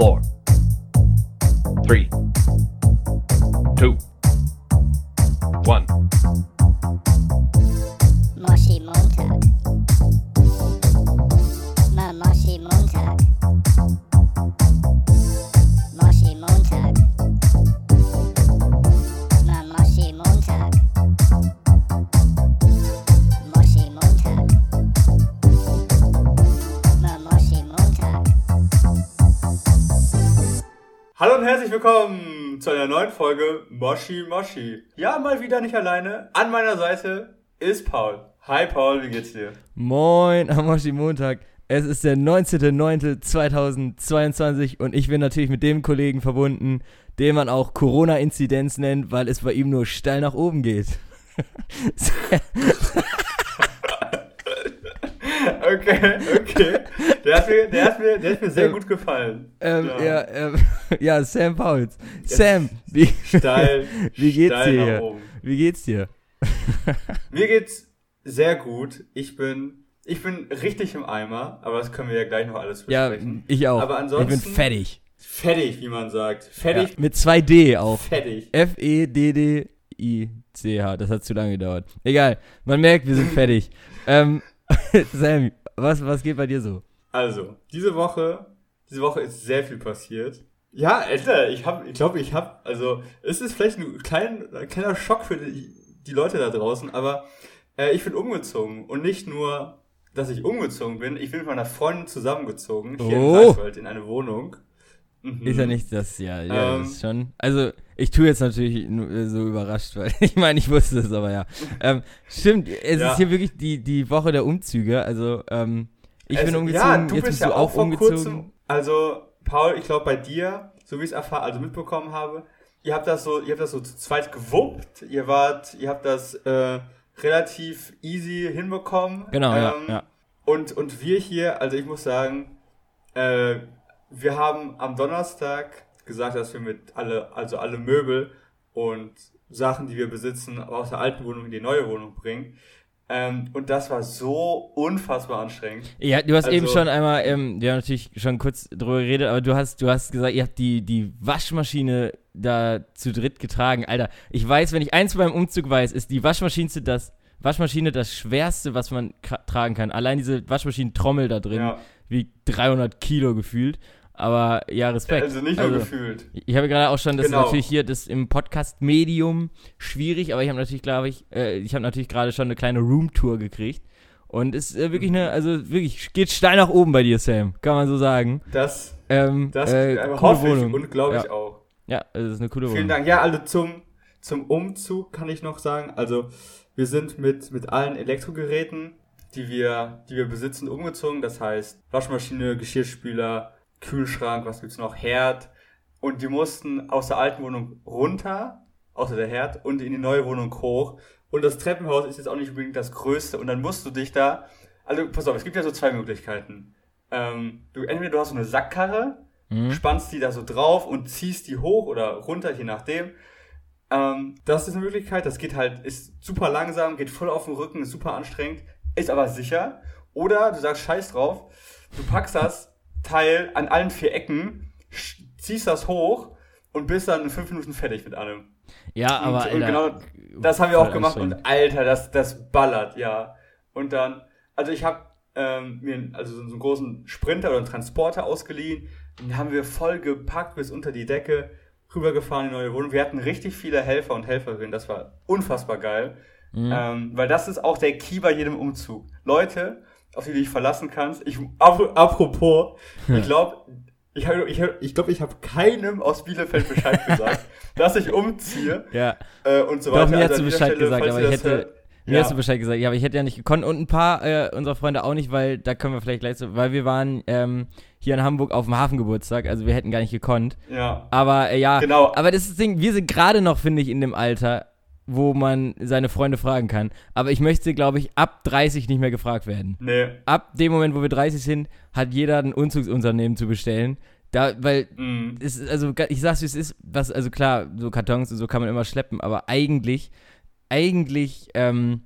four, three, two, Folge Moshi Moshi. Ja, mal wieder nicht alleine. An meiner Seite ist Paul. Hi Paul, wie geht's dir? Moin, am Moshi Montag. Es ist der 19.09.2022 und ich bin natürlich mit dem Kollegen verbunden, den man auch Corona-Inzidenz nennt, weil es bei ihm nur steil nach oben geht. Okay, okay. Der hat mir, der hat mir, der hat mir sehr gut gefallen. ähm, ja, ähm, ja, Sam Pauls. Sam, wie, Steil, wie geht's steil dir. Wie geht's dir? Mir geht's sehr gut. Ich bin, ich bin richtig im Eimer, aber das können wir ja gleich noch alles Ja, besprechen. ich auch. Aber ich ansonsten- bin fettig. Fettig, wie man sagt. Ja, Fettig, mit zwei D auch. fettig. F-E-D-D-I-C-H. Das hat zu lange gedauert. Egal, man merkt, wir sind fertig. ähm, Sam, was, was geht bei dir so? Also, diese Woche, diese Woche ist sehr viel passiert. Ja, Alter, ich hab, ich glaube, ich hab, also, es ist vielleicht ein, klein, ein kleiner Schock für die, die Leute da draußen, aber äh, ich bin umgezogen und nicht nur, dass ich umgezogen bin, ich bin mit meiner Freundin zusammengezogen, hier Oh. in Greifswald in eine Wohnung. Mhm. Ist ja nicht das, ja, ja Ähm. das ist schon. Also, ich tue jetzt natürlich äh, so überrascht, weil ich meine, ich wusste es, aber ja. Ähm, stimmt, es Ja. ist hier wirklich die, die Woche der Umzüge. Also, ähm, ich bin Also, umgezogen, Ja, du jetzt bist ja du auch auch umgezogen. kurzem. Also, Paul, ich glaube bei dir, so wie ich es erfahren, also mitbekommen habe, ihr habt das so, ihr habt das so zu zweit gewuppt. Ihr wart, ihr habt das äh, relativ easy hinbekommen. Genau, ja, Ähm, ja. Und, und wir hier, also ich muss sagen, äh, wir haben am Donnerstag gesagt, dass wir mit alle, also alle Möbel und Sachen, die wir besitzen, aus der alten Wohnung in die neue Wohnung bringen. Ähm, und das war so unfassbar anstrengend. Ja, du hast eben Also- schon einmal, ähm, wir haben natürlich schon kurz drüber geredet, aber du hast, du hast gesagt, ihr habt die, die Waschmaschine da zu dritt getragen. Alter, ich weiß, wenn ich eins beim Umzug weiß, ist die Waschmaschine das, Waschmaschine das Schwerste, was man tragen kann. Allein diese Waschmaschinentrommel da drin Ja. wiegt 300 Kilo gefühlt. Aber ja, Respekt. Also nicht nur gefühlt. Ich habe gerade auch schon, das Genau. ist natürlich hier das im Podcast-Medium schwierig, aber ich habe natürlich, glaube ich, äh, ich habe natürlich gerade schon eine kleine Roomtour gekriegt. Und es ist äh, wirklich eine, also wirklich, geht steil nach oben bei dir, Sam, kann man so sagen. Das, Ähm, das äh, coole hoffe ich Wohnung. und glaube ich ja. auch. Ja, es ist eine coole Vielen Wohnung. Dank. Ja, also zum, zum Umzug kann ich noch sagen, also wir sind mit, mit allen Elektrogeräten, die wir, die wir besitzen, umgezogen. Das heißt Waschmaschine, Geschirrspüler, Kühlschrank, was gibt's noch, Herd. Und die mussten aus der alten Wohnung runter, außer der Herd, und in die neue Wohnung hoch. Und das Treppenhaus ist jetzt auch nicht unbedingt das größte. Und dann musst du dich da, also pass auf, es gibt ja so zwei Möglichkeiten. Ähm, du, entweder du hast so eine Sackkarre, Mhm. spannst die da so drauf und ziehst die hoch oder runter, je nachdem. Ähm, das ist eine Möglichkeit. Das geht halt, ist super langsam, geht voll auf den Rücken, ist super anstrengend, ist aber sicher. Oder du sagst Scheiß drauf, du packst das Teil an allen vier Ecken, ziehst das hoch und bist dann in fünf Minuten fertig mit allem. Ja, aber und, und Alter, genau das haben wir auch gemacht und Alter, das, das ballert, ja. Und dann, also ich habe ähm, mir also so einen großen Sprinter oder einen Transporter ausgeliehen, den haben wir voll gepackt bis unter die Decke, rübergefahren in die neue Wohnung. Wir hatten richtig viele Helfer und Helferinnen, das war unfassbar geil. Mhm. Ähm, weil das ist auch der Key bei jedem Umzug. Leute, auf die du dich verlassen kannst. Ich, ap- apropos, ich glaube, ich habe ich ich, glaub, ich hab keinem aus Bielefeld Bescheid gesagt, dass ich umziehe ja. äh, und so Doch, weiter. mir Also hast du Bescheid Stelle, gesagt, aber ich hätte- hört, Mir ja. hast du Bescheid gesagt, ja, aber ich hätte ja nicht gekonnt und ein paar äh, unserer Freunde auch nicht, weil da können wir vielleicht gleich so, weil wir waren ähm, hier in Hamburg auf dem Hafengeburtstag, also wir hätten gar nicht gekonnt. Ja, Aber äh, ja, Genau. aber das ist das Ding, wir sind gerade noch, finde ich, in dem Alter, wo man seine Freunde fragen kann. Aber ich möchte, glaube ich, ab 30 nicht mehr gefragt werden. nee. Ab dem Moment, wo wir 30 sind, hat jeder ein Umzugsunternehmen zu bestellen. Da, weil Mm. es ist, also ich sag's wie es ist, was, also klar, so Kartons und so kann man immer schleppen, aber eigentlich, eigentlich, ähm,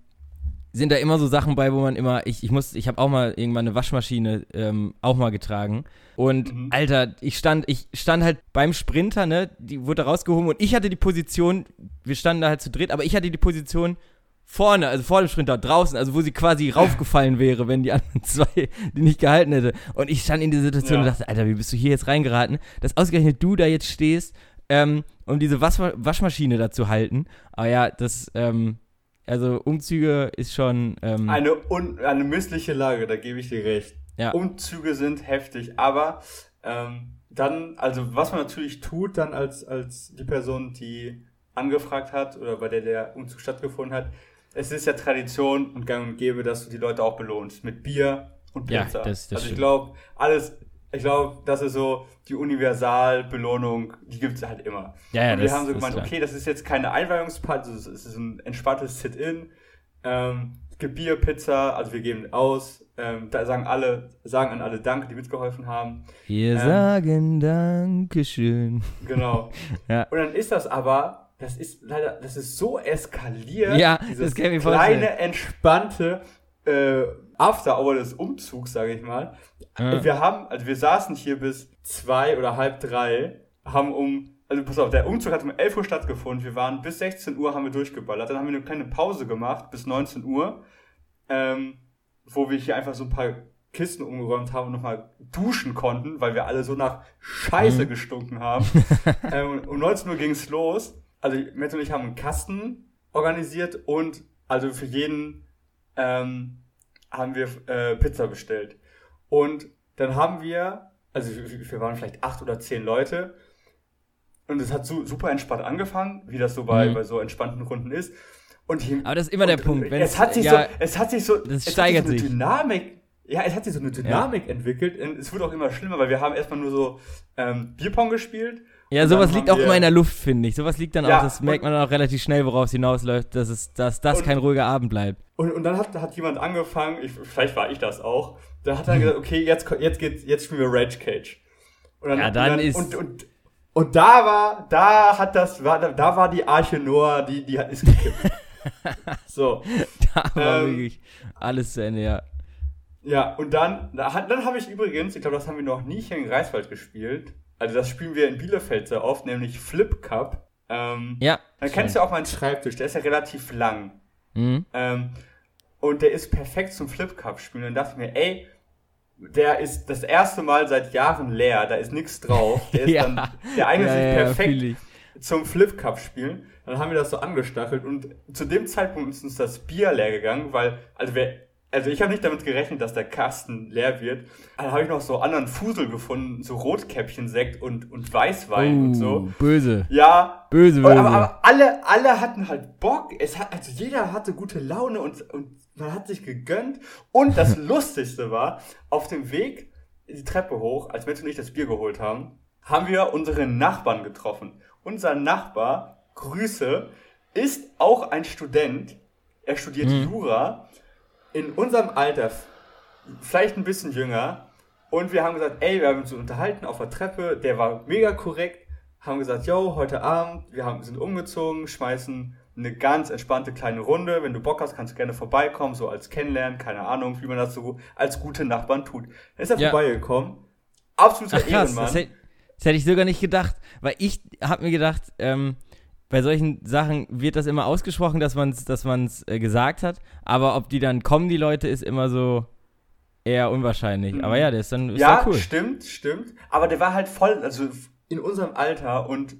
sind da immer so Sachen bei, wo man immer, ich, ich muss, ich habe auch mal irgendwann eine Waschmaschine ähm, auch mal getragen. Und Mhm. Alter, ich stand, ich stand halt beim Sprinter, ne? Die wurde rausgehoben und ich hatte die Position, wir standen da halt zu dritt, aber ich hatte die Position vorne, also vor dem Sprinter, draußen, also wo sie quasi raufgefallen wäre, wenn die anderen zwei die nicht gehalten hätte. Und ich stand in dieser Situation Ja. und dachte, Alter, wie bist du hier jetzt reingeraten, dass ausgerechnet du da jetzt stehst, ähm, um diese Waschma Waschmaschine da zu halten. Aber ja, das, ähm, also Umzüge ist schon, ähm, Eine, un eine missliche Lage, da gebe ich dir recht. Ja. Umzüge sind heftig, aber ähm, dann, also was man natürlich tut, dann als, als die Person, die angefragt hat oder bei der der Umzug stattgefunden hat, es ist ja Tradition und gang und gäbe, dass du die Leute auch belohnst mit Bier und Ja, Pizza. das- das also ich glaube, alles, ich glaube, das ist so die Universalbelohnung, die gibt es halt immer. Ja, ja, und wir das- haben so gemeint, okay, das ist jetzt keine Einweihungsparty, es ist ein entspanntes Sit-In. Ähm, es gibt Bier, Pizza, also wir geben aus. Ähm, da sagen alle, sagen an alle Danke, die mitgeholfen haben. wir ähm, sagen Dankeschön. Genau. Ja. Und dann ist das aber, das ist leider, das ist so eskaliert. Ja, dieses das kann ich mir kleine, vorstellen. entspannte äh, After-Hour des Umzugs, sage ich mal. Ja. Wir haben, also wir saßen hier bis zwei oder halb drei, haben um, also pass auf, der Umzug hat um 11 Uhr stattgefunden. Wir waren bis 16 Uhr haben wir durchgeballert. Dann haben wir eine kleine Pause gemacht bis 19 Uhr, ähm, wo wir hier einfach so ein paar Kisten umgeräumt haben und nochmal duschen konnten, weil wir alle so nach Scheiße Mhm. gestunken haben. ähm, um 19 Uhr ging es los. Also Matt und ich haben einen Kasten organisiert und also für jeden ähm, haben wir äh, Pizza bestellt. Und dann haben wir, also wir waren vielleicht acht oder zehn Leute und es hat su super entspannt angefangen, wie das so bei, Mhm. bei so entspannten Runden ist. Und hier, Aber das ist immer der Punkt, es hat sich ja, so, es hat sich so, das es steigert hat sich so eine Dynamik, ja, es hat sich so eine Dynamik entwickelt und es wurde auch immer schlimmer, weil wir haben erstmal nur so ähm, Bierpong gespielt. Ja, sowas dann liegt auch immer in der Luft, finde ich. Sowas liegt dann Ja, auch, das merkt man dann auch relativ schnell, worauf es hinausläuft, dass, es, dass das Und- kein ruhiger Abend bleibt. Und, und dann hat, hat jemand angefangen, ich, vielleicht war ich das auch, da hat er gesagt, okay, jetzt, jetzt geht's, jetzt spielen wir Rage Cage. Und Ja, dann und ist- Und, und, und da war, da hat das, war, da war die Arche Noah, die, die hat, ist gekippt. so. Da war Ähm, wirklich alles zu Ende, ja. Ja, und dann, dann habe ich übrigens, ich glaube, das haben wir noch nie hier in Greifswald gespielt. Also das spielen wir in Bielefeld sehr oft, nämlich Flip Cup. Ähm, Ja. dann kennst du ja auch meinen Schreibtisch, der ist ja relativ lang. Mhm. Ähm, und der ist perfekt zum Flip Cup spielen. Und dann dachte ich mir, ey, der ist das erste Mal seit Jahren leer, da ist nichts drauf. Der, ist Ja. dann, der eignet ja, sich ja, perfekt zum Flip Cup spielen. Dann haben wir das so angestachelt und zu dem Zeitpunkt ist uns das Bier leer gegangen, weil, also wer, also ich habe nicht damit gerechnet, dass der Kasten leer wird. Dann habe ich noch so anderen Fusel gefunden, so Rotkäppchen-Sekt und, und Weißwein und so. Uh, Böse. Ja, Böse, böse. aber, aber alle, alle hatten halt Bock. Es hat, also jeder hatte gute Laune und, und man hat sich gegönnt. Und das Lustigste war, auf dem Weg die Treppe hoch, als Matt und ich das Bier geholt haben, haben wir unseren Nachbarn getroffen. Unser Nachbar, Grüße, ist auch ein Student. Er studiert Mhm. Jura in unserem Alter, vielleicht ein bisschen jünger. Und wir haben gesagt, ey, wir haben uns unterhalten auf der Treppe, der war mega korrekt, haben gesagt, yo, heute Abend, wir haben, sind umgezogen, schmeißen eine ganz entspannte kleine Runde. Wenn du Bock hast, kannst du gerne vorbeikommen, so als Kennenlernen, keine Ahnung, wie man das so als gute Nachbarn tut. Dann ist er Ja. vorbeigekommen. Absoluter Ach krass, Ehrenmann. das hätte, das hätte ich sogar nicht gedacht, weil ich habe mir gedacht, ähm, bei solchen Sachen wird das immer ausgesprochen, dass man es dass man's, äh, gesagt hat, aber ob die dann kommen, die Leute, ist immer so eher unwahrscheinlich. Mhm. Aber ja, der ist dann ist ja, cool. stimmt, stimmt. Aber der war halt voll, also in unserem Alter und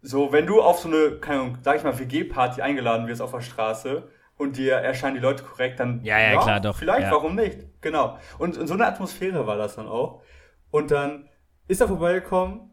so, wenn du auf so eine, keine Ahnung, sag ich mal, WG-Party eingeladen wirst auf der Straße und dir erscheinen die Leute korrekt, dann Ja, ja, klar, doch, Vielleicht, ja. warum nicht? Genau. Und in so einer Atmosphäre war das dann auch. Und dann ist er vorbeigekommen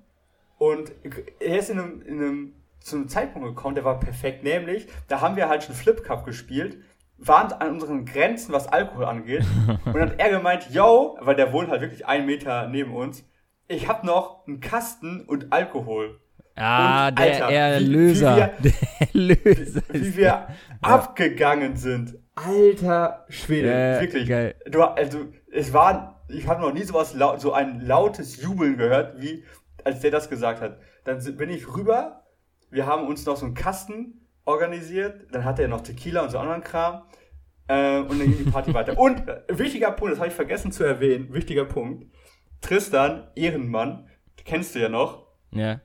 und er ist in einem, in einem zu einem Zeitpunkt gekommen, der war perfekt, nämlich, da haben wir halt schon Flip Cup gespielt, waren an unseren Grenzen, was Alkohol angeht. und dann hat er gemeint, yo, weil der wohnt halt wirklich einen Meter neben uns, ich hab noch einen Kasten und Alkohol. Ah, Und, der Alter, wie- wie Erlöser. wir- der Erlöser. Wie wir abgegangen sind. Alter Schwede, Äh, wirklich. geil. Du, also, es war, ich habe noch nie sowas laut, so ein lautes Jubeln gehört, wie als der das gesagt hat. Dann bin ich rüber, wir haben uns noch so einen Kasten organisiert, dann hatte er noch Tequila und so anderen Kram. Äh, und dann ging die Party weiter. Und äh, wichtiger Punkt, das habe ich vergessen zu erwähnen, wichtiger Punkt. Tristan, Ehrenmann, kennst du ja noch, Ja.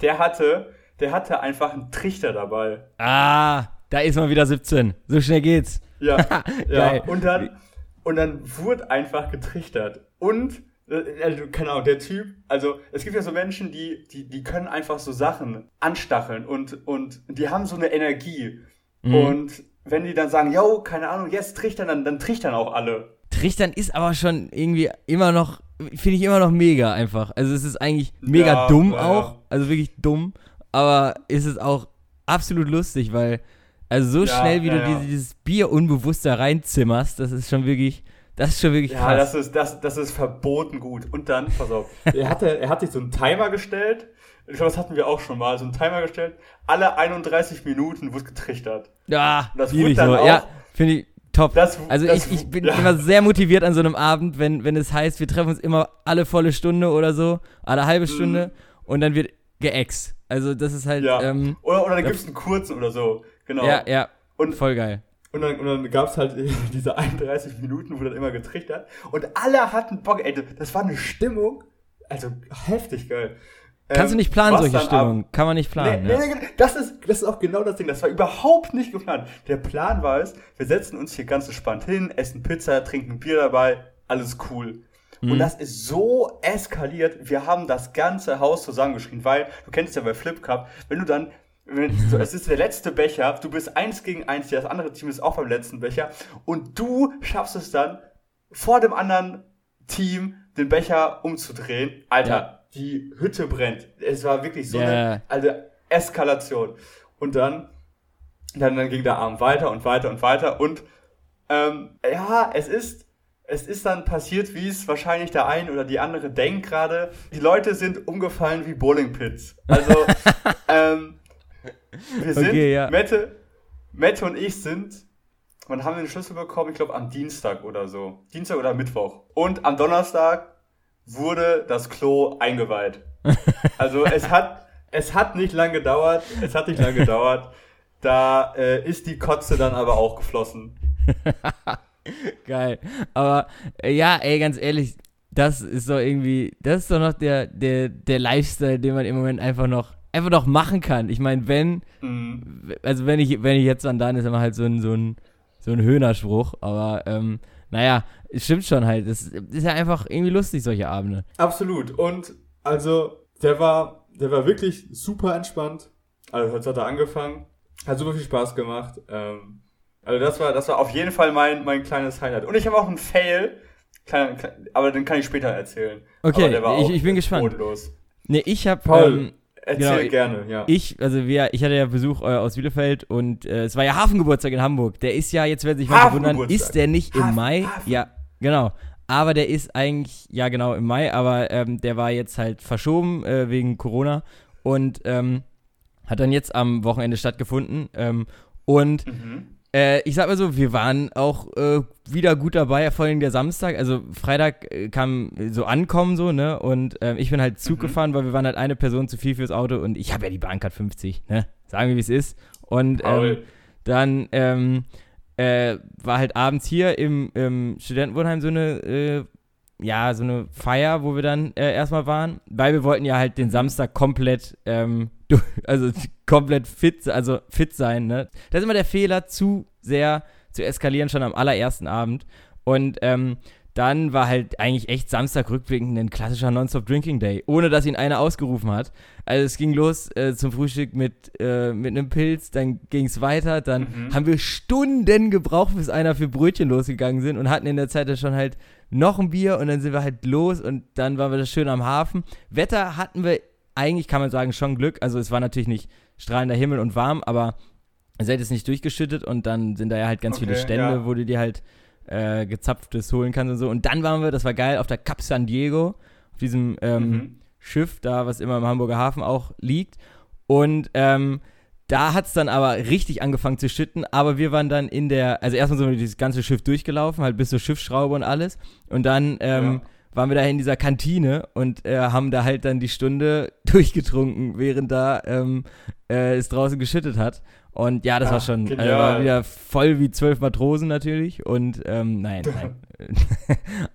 der hatte, der hatte einfach einen Trichter dabei. Ah, da ist mal wieder 17. So schnell geht's. Ja, ja. Und dann, und dann wurde einfach getrichtert. Und, also, keine Ahnung, der Typ, also es gibt ja so Menschen, die, die, die können einfach so Sachen anstacheln und, und die haben so eine Energie. Mhm. Und wenn die dann sagen, yo, keine Ahnung, jetzt trichtern, dann, dann trichtern auch alle. Trichtern ist aber schon irgendwie immer noch, finde ich immer noch mega einfach. Also es ist eigentlich mega Ja, dumm ja, auch, also wirklich dumm, aber ist es auch absolut lustig, weil also so Ja, schnell wie du dieses Bier unbewusst da reinzimmerst, das ist schon wirklich, das ist schon wirklich Ja, krass. das ist, das, das ist verboten gut. Und dann, pass auf, er, hatte, er hat sich so einen Timer gestellt. Ich glaube, das hatten wir auch schon mal. So einen Timer gestellt. Alle 31 Minuten wurde getrichtert. ja, das lieb wurde dann auch- Ja, finde ich top. Das- also das- ich, ich bin ja. immer sehr motiviert an so einem Abend, wenn, wenn es heißt, wir treffen uns immer alle volle Stunde oder so, alle halbe Stunde und dann wird geext. Also das ist halt, Mhm. Ja. ähm, Oder, oder dann gibt es einen kurzen oder so. Genau. ja, ja, Und, voll geil. Und dann, und dann gab es halt diese 31 Minuten, wo dann immer getrichtert. Und alle hatten Bock. Ey, das war eine Stimmung. Also heftig geil. Kannst du Ähm, nicht planen, solche Stimmungen. Kann man nicht planen. Nee, ja. nee, nee, das, ist, das ist auch genau das Ding. Das war überhaupt nicht geplant. Der Plan war es, wir setzen uns hier ganz entspannt hin, essen Pizza, trinken Bier dabei, alles cool. Mhm. Und das ist so eskaliert. Wir haben das ganze Haus zusammengeschrien, weil, du kennst ja bei Flip Cup, wenn du dann, so, es ist der letzte Becher, du bist eins gegen eins, das andere Team ist auch beim letzten Becher und du schaffst es dann, vor dem anderen Team den Becher umzudrehen. Alter, Ja. die Hütte brennt. Es war wirklich so Ja. eine also Eskalation. Und dann, dann, dann ging der Abend weiter und weiter und weiter. Und ähm, ja, es ist, es ist dann passiert, wie es wahrscheinlich der ein oder die andere denkt gerade. Die Leute sind umgefallen wie Bowlingpits. Also, ähm, wir sind, Okay, ja. Mette, Mette und ich sind, wann haben wir den Schlüssel bekommen? Ich glaube am Dienstag oder so. Dienstag oder Mittwoch. Und am Donnerstag wurde das Klo eingeweiht. Also es hat, es hat nicht lang gedauert, es hat nicht lang gedauert. Da äh, ist die Kotze dann aber auch geflossen. Geil. Aber äh, ja, ey, ganz ehrlich, das ist doch irgendwie, das ist doch noch der, der, der Lifestyle, den man im Moment einfach noch, einfach noch machen kann. Ich meine, wenn, Mhm. also wenn ich, wenn ich jetzt dann dann ist immer halt so ein, so ein, so ein Höhnerspruch, aber ähm, naja, es stimmt schon halt. Es ist ja einfach irgendwie lustig, solche Abende. Absolut. Und also, der war, der war wirklich super entspannt. Also, jetzt hat er angefangen. Hat super viel Spaß gemacht. Ähm, also, das war, das war auf jeden Fall mein, mein kleines Highlight. Und ich habe auch einen Fail. Kleiner, klein, aber den kann ich später erzählen. Okay, aber der war ich- auch ich bin gespannt. bodenlos. Nee, ich hab, Paul, ähm, Erzähl genau, gerne, ja. Ich, also wir, ich hatte ja Besuch äh, aus Bielefeld und äh, es war ja Hafengeburtstag in Hamburg. Der ist ja, jetzt werden sich manche wundern, ist der nicht im Hafen, Mai? Hafen. Ja, genau. Aber der ist eigentlich, ja genau, im Mai, aber ähm, der war jetzt halt verschoben äh, wegen Corona und ähm, hat dann jetzt am Wochenende stattgefunden. Ähm, und mhm. Äh, ich sag mal so, wir waren auch äh, wieder gut dabei, vor allem der Samstag. Also Freitag äh, kam so ankommen so, ne? Und ähm, ich bin halt Zug Mhm. gefahren, weil wir waren halt eine Person zu viel fürs Auto und ich habe ja die Bahncard 50, ne? Sagen wir, wie es ist. Und ähm, dann ähm, äh, war halt abends hier im, im Studentenwohnheim so eine, äh, ja, so eine Feier, wo wir dann äh, erstmal waren, weil wir wollten ja halt den Samstag komplett, ähm, du- also komplett fit, also fit sein, ne? Das ist immer der Fehler, zu sehr zu eskalieren schon am allerersten Abend. Und ähm, dann war halt eigentlich echt Samstag rückblickend ein klassischer Non-Stop-Drinking-Day, ohne dass ihn einer ausgerufen hat. Also es ging los äh, zum Frühstück mit, äh, mit einem Pilz, dann ging es weiter, dann Mhm. haben wir Stunden gebraucht, bis einer für Brötchen losgegangen sind und hatten in der Zeit dann schon halt noch ein Bier und dann sind wir halt los und dann waren wir das schön am Hafen. Wetter hatten wir eigentlich, kann man sagen, schon Glück. Also es war natürlich nicht strahlender Himmel und warm, aber es hat jetzt nicht durchgeschüttet und dann sind da ja halt ganz viele Okay, Stände, ja. wo du dir halt äh, gezapftes holen kannst und so. Und dann waren wir, das war geil, auf der Cap San Diego, auf diesem ähm, Mhm. Schiff da, was immer im Hamburger Hafen auch liegt. Und ähm, da hat es dann aber richtig angefangen zu schütten, aber wir waren dann in der, also erstmal sind wir dieses ganze Schiff durchgelaufen, halt bis zur Schiffsschraube und alles. Und dann ähm, Ja. Waren wir da in dieser Kantine und äh, haben da halt dann die Stunde durchgetrunken, während da ähm, äh, es draußen geschüttet hat. Und ja, das war Ach, schon also war wieder voll wie zwölf Matrosen natürlich. Und ähm, nein, nein.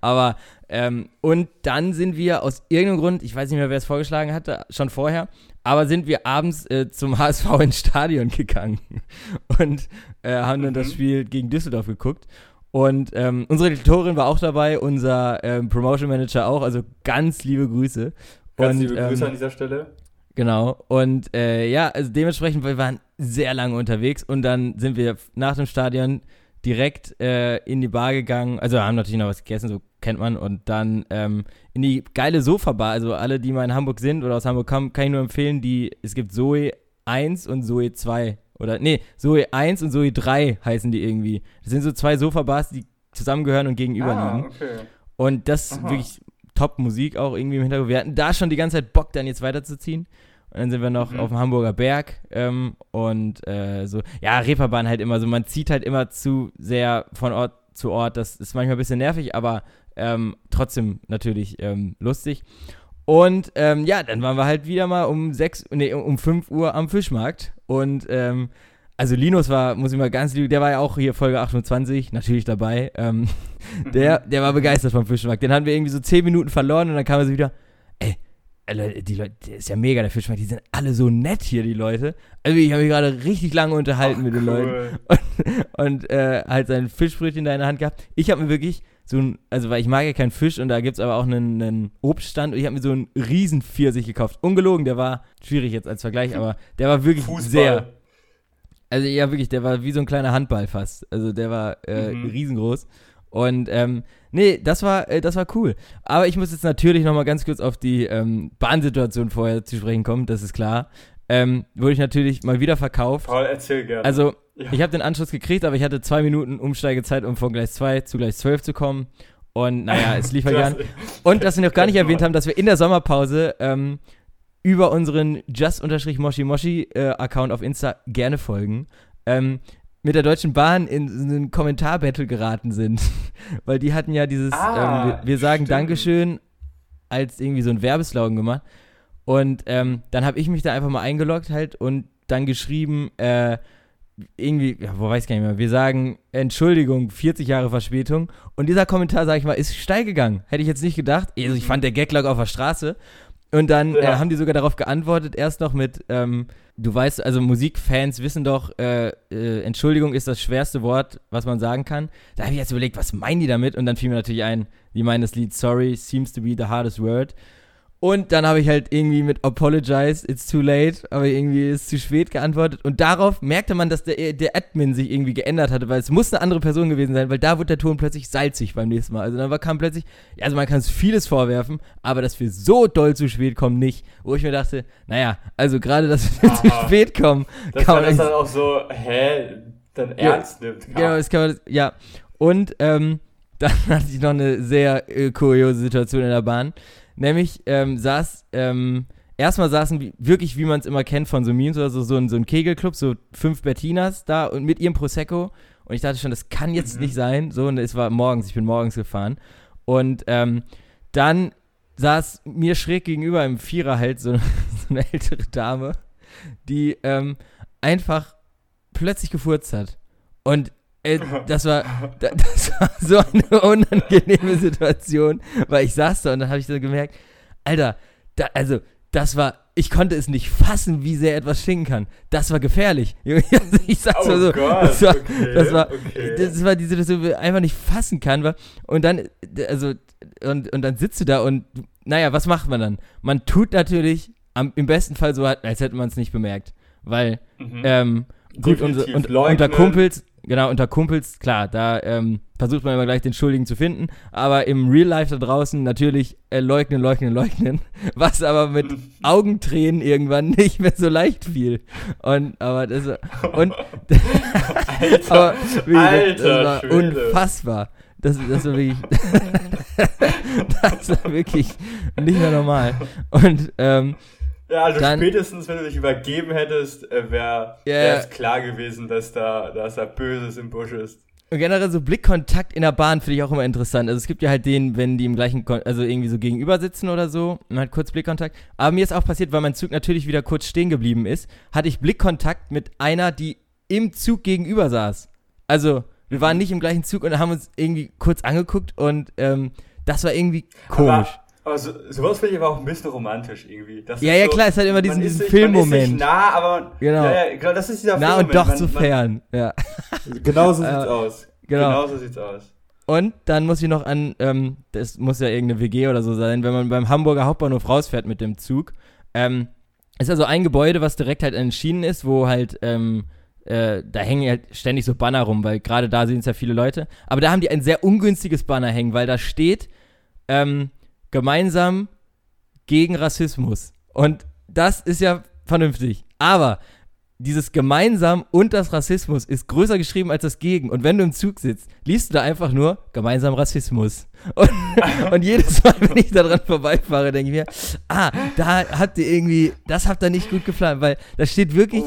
Aber ähm, und dann sind wir aus irgendeinem Grund, ich weiß nicht mehr, wer es vorgeschlagen hatte, schon vorher, aber sind wir abends äh, zum HSV ins Stadion gegangen und äh, haben dann das Mhm. Spiel gegen Düsseldorf geguckt. Und ähm, unsere Editorin war auch dabei, unser ähm, Promotion Manager auch, also ganz liebe Grüße. Ganz und, liebe Grüße ähm, an dieser Stelle. Genau. Und äh, ja, also dementsprechend, wir waren sehr lange unterwegs und dann sind wir nach dem Stadion direkt äh, in die Bar gegangen. Also haben natürlich noch was gegessen, so kennt man. Und dann ähm, in die geile Sofa-Bar. Also alle, die mal in Hamburg sind oder aus Hamburg kommen, kann ich nur empfehlen, die, es gibt Zoe 1 und Zoe 2. Oder, nee, Zoe 1 und Zoe 3 heißen die irgendwie. Das sind so zwei Sofa-Bars, die zusammengehören und gegenüber ah, liegen. okay. Und das ist Aha. wirklich Top-Musik auch irgendwie im Hintergrund. Wir hatten da schon die ganze Zeit Bock, dann jetzt weiterzuziehen. Und dann sind wir noch Mhm. auf dem Hamburger Berg ähm, und äh, so. Ja, Reeperbahn halt immer so. Man zieht halt immer zu sehr von Ort zu Ort. Das ist manchmal ein bisschen nervig, aber ähm, trotzdem natürlich ähm, lustig. Und ähm, ja, dann waren wir halt wieder mal um sechs, nee, um 5 Uhr am Fischmarkt. Und ähm, also Linus war, muss ich mal ganz lieb, der war ja auch hier Folge 28, natürlich dabei. Ähm, der, der war begeistert vom Fischmarkt. Den haben wir irgendwie so 10 Minuten verloren und dann kam er so wieder, ey, äh, Leute, die Leute, der ist ja mega, der Fischmarkt, die sind alle so nett hier, die Leute. Also ich habe mich gerade richtig lange unterhalten mit den Leuten Cool. und, und äh, halt sein Fischbrötchen da in der Hand gehabt. Ich habe mir wirklich so ein, also weil ich mag ja keinen Fisch und da gibt es aber auch einen, einen Obststand und ich habe mir so einen riesen Pfirsich gekauft. Ungelogen, der war schwierig jetzt als Vergleich, aber der war wirklich Fußball. sehr, also ja wirklich, der war wie so ein kleiner Handball fast. Also der war äh, Mhm. riesengroß. Und ähm, nee, das war, äh, das war cool. Aber ich muss jetzt natürlich noch mal ganz kurz auf die ähm, Bahnsituation vorher zu sprechen kommen, das ist klar. Ähm, wurde ich natürlich mal wieder verkauft. Paul, erzähl gerne. Also, Ja. ich habe den Anschluss gekriegt, aber ich hatte zwei Minuten Umsteigezeit, um von Gleis 2 zu Gleis 12 zu kommen. Und naja, es lief ja Das- gern. Und dass wir noch gar nicht erwähnt haben, dass wir in der Sommerpause ähm, über unseren just-moshi-moshi-Account auf Insta gerne folgen, ähm, mit der Deutschen Bahn in so einen Kommentarbattle geraten sind. Weil die hatten ja dieses, Ah, ähm, wir, wir sagen stimmt. Dankeschön als irgendwie so ein Werbeslogan gemacht. Und ähm, dann habe ich mich da einfach mal eingeloggt halt und dann geschrieben, äh, irgendwie, ja, wo weiß ich gar nicht mehr, wir sagen Entschuldigung, 40 Jahre Verspätung. Und dieser Kommentar, sag ich mal, ist steil gegangen. Hätte ich jetzt nicht gedacht. Also ich fand der Gaglog auf der Straße. Und dann äh, Ja. haben die sogar darauf geantwortet, erst noch mit, ähm, du weißt, also Musikfans wissen doch, äh, äh, Entschuldigung ist das schwerste Wort, was man sagen kann. Da habe ich jetzt überlegt, was meinen die damit? Und dann fiel mir natürlich ein, die meinen das Lied Sorry seems to be the hardest word. Und dann habe ich halt irgendwie mit Apologize, it's too late, aber irgendwie ist zu spät geantwortet. Und darauf merkte man, dass der, der Admin sich irgendwie geändert hatte, weil es muss eine andere Person gewesen sein, weil da wurde der Ton plötzlich salzig beim nächsten Mal. Also dann war, kam plötzlich, ja, also man kann es vieles vorwerfen, aber dass wir so doll zu spät kommen, nicht. Wo ich mir dachte, naja, also gerade, dass wir zu Aha. spät kommen, Dass kann man das dann auch so, hä, dann Ja, ernst nimmt. Genau, das kann man, ja. Und ähm, dann hatte ich noch eine sehr äh, kuriose Situation in der Bahn. Nämlich ähm, saß, ähm, erstmal saßen wie, wirklich, wie man es immer kennt von so Memes oder so, so ein, so ein Kegelclub, so fünf Bettinas da und mit ihrem Prosecco. Und ich dachte schon, das kann jetzt Mhm. nicht sein. So, und es war morgens, ich bin morgens gefahren. Und ähm, dann saß mir schräg gegenüber im Vierer halt so, so eine ältere Dame, die ähm, einfach plötzlich gefurzt hat. Und das war, da- das war so eine unangenehme Situation, weil ich saß da und dann habe ich so gemerkt, Alter, da, also das war, ich konnte es nicht fassen, wie sehr etwas stinken kann. Das war gefährlich. Ich sag's Oh mal so. Gott, das war, okay, das war, okay. das war die Situation, die ich einfach nicht fassen kann. Und dann, also, und, und dann sitzt du da und, naja, was macht man dann? Man tut natürlich am, im besten Fall so, als hätte man es nicht bemerkt. Weil, Mhm. ähm, gut, unser, Definitiv und, unter Kumpels, genau, unter Kumpels, klar, da ähm, versucht man immer gleich den Schuldigen zu finden, aber im Real Life da draußen natürlich äh, leugnen, leugnen, leugnen, was aber mit Augentränen irgendwann nicht mehr so leicht fiel. Und, aber das, und, Alter, aber wie Alter das war Schwede. unfassbar. Das, das war wirklich, das war wirklich nicht mehr normal. Und, ähm, Ja, also Dann- spätestens, wenn du dich übergeben hättest, wäre es klar gewesen, dass da, dass da Böses im Busch ist. Und generell so Blickkontakt in der Bahn finde ich auch immer interessant. Also es gibt ja halt den, wenn die im gleichen, Kon also irgendwie so gegenüber sitzen oder so, man hat kurz Blickkontakt. Aber mir ist auch passiert, weil mein Zug natürlich wieder kurz stehen geblieben ist, hatte ich Blickkontakt mit einer, die im Zug gegenüber saß. Also, wir waren nicht im gleichen Zug und haben uns irgendwie kurz angeguckt und ähm, das war irgendwie komisch. Aber, aber so, sowas finde ich aber auch ein bisschen romantisch irgendwie. Das ja, ja, so, klar, es hat immer diesen, man diesen sich- Man ist Filmmoment. nicht nah, aber man, Genau. Ja, ja, genau, das ist dieser Nah und Filmmoment. doch man, zu fern. Ja. Man, genau so Äh, sieht's aus. genau. Genau so sieht's aus. Und dann muss ich noch an, ähm, das muss ja irgendeine WG oder so sein, wenn man beim Hamburger Hauptbahnhof rausfährt mit dem Zug. Ähm, ist also ein Gebäude, was direkt halt an den Schienen ist, wo halt, ähm, äh, da hängen halt ständig so Banner rum, weil gerade da sehen es ja viele Leute. Aber da haben die ein sehr ungünstiges Banner hängen, weil da steht, ähm, gemeinsam gegen Rassismus. Und das ist ja vernünftig. Aber dieses gemeinsam und das Rassismus ist größer geschrieben als das gegen. Und wenn du im Zug sitzt, liest du da einfach nur gemeinsam Rassismus. Und, und jedes Mal, wenn ich da dran vorbeifahre, denke ich mir, ah, da habt ihr irgendwie, das habt ihr nicht gut geplant, weil da steht wirklich,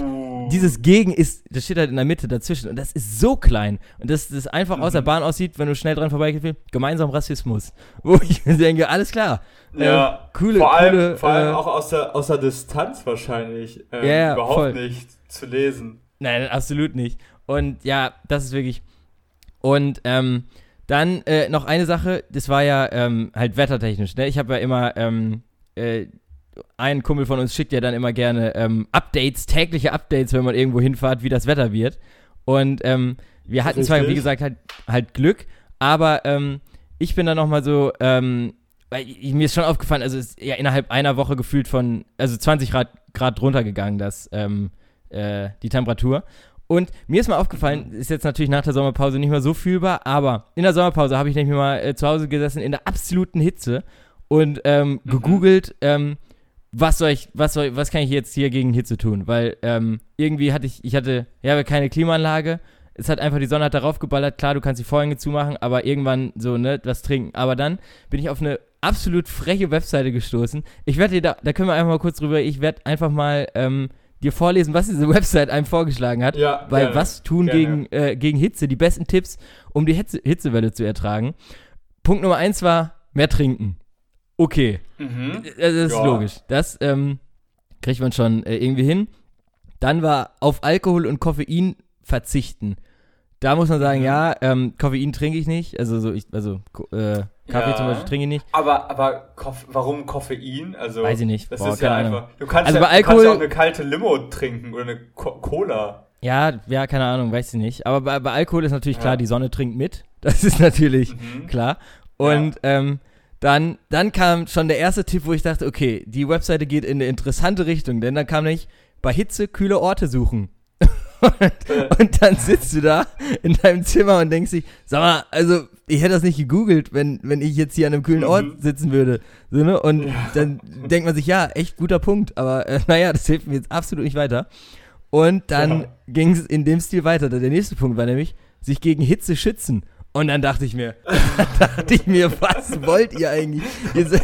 dieses Gegen ist, das steht halt in der Mitte dazwischen und das ist so klein und dass das einfach aus der Bahn aussieht, wenn du schnell dran vorbeigehst, gemeinsam Rassismus. Wo ich mir denke, alles klar. Ja, Ähm, coole, vor allem, coole, vor allem äh, auch aus der, aus der Distanz wahrscheinlich ähm, Ja, ja, überhaupt voll. nicht zu lesen. Nein, absolut nicht. Und ja, das ist wirklich. Und ähm, dann äh, noch eine Sache, das war ja ähm, halt wettertechnisch. Ne? Ich habe ja immer, ähm, äh, ein Kumpel von uns schickt ja dann immer gerne ähm, Updates, tägliche Updates, wenn man irgendwo hinfahrt, wie das Wetter wird. Und ähm, wir hatten zwar, wie gesagt, halt, halt Glück, aber ähm, ich bin dann nochmal so, ähm, weil ich, mir ist schon aufgefallen, also es ist ja innerhalb einer Woche gefühlt von, also 20 Grad, Grad runtergegangen, das, ähm, äh, die Temperatur. Und mir ist mal aufgefallen, ist jetzt natürlich nach der Sommerpause nicht mehr so fühlbar, aber in der Sommerpause habe ich nämlich mal äh, zu Hause gesessen in der absoluten Hitze und ähm, gegoogelt, ähm, was soll ich, was soll, was kann ich jetzt hier gegen Hitze tun? Weil ähm, irgendwie hatte ich, ich hatte, ja, keine Klimaanlage. Es hat einfach die Sonne hat darauf geballert. Klar, du kannst die Vorhänge zumachen, aber irgendwann so, ne, was trinken. Aber dann bin ich auf eine absolut freche Webseite gestoßen. Ich werde dir da, da können wir einfach mal kurz drüber, ich werde einfach mal ähm, dir vorlesen, was diese Website einem vorgeschlagen hat. Ja, Weil gerne, was tun gerne. gegen, äh, gegen Hitze? Die besten Tipps, um die Hitze, Hitzewelle zu ertragen. Punkt Nummer eins war mehr trinken. Okay, Mhm. das ist Ja. logisch. Das ähm, kriegt man schon äh, irgendwie hin. Dann war auf Alkohol und Koffein verzichten. Da muss man sagen, Mhm. ja, ähm, Koffein trinke ich nicht. Also so, ich, also äh, Kaffee Ja. zum Beispiel trinke ich nicht. Aber, aber Koff warum Koffein? Also, Weiß ich nicht. Das Boah, ist ja Ahnung. einfach. Du kannst, Also ja, bei Alkohol- ja auch eine kalte Limo trinken oder eine Co Cola. Ja, ja, keine Ahnung, weiß ich nicht. Aber bei, bei Alkohol ist natürlich klar, Ja. die Sonne trinkt mit. Das ist natürlich Mhm. klar. Und ähm, dann, dann kam schon der erste Tipp, wo ich dachte, okay, die Webseite geht in eine interessante Richtung, denn dann kam nämlich bei Hitze kühle Orte suchen. und, und dann sitzt du da in deinem Zimmer und denkst dich, sag mal, also ich hätte das nicht gegoogelt, wenn, wenn ich jetzt hier an einem kühlen Mhm. Ort sitzen würde. So, ne? Und dann denkt man sich, ja, echt guter Punkt, aber äh, naja, das hilft mir jetzt absolut nicht weiter. Und dann Ja. ging es in dem Stil weiter. Der nächste Punkt war nämlich, sich gegen Hitze schützen. Und dann dachte ich mir, dachte ich mir, was wollt ihr eigentlich?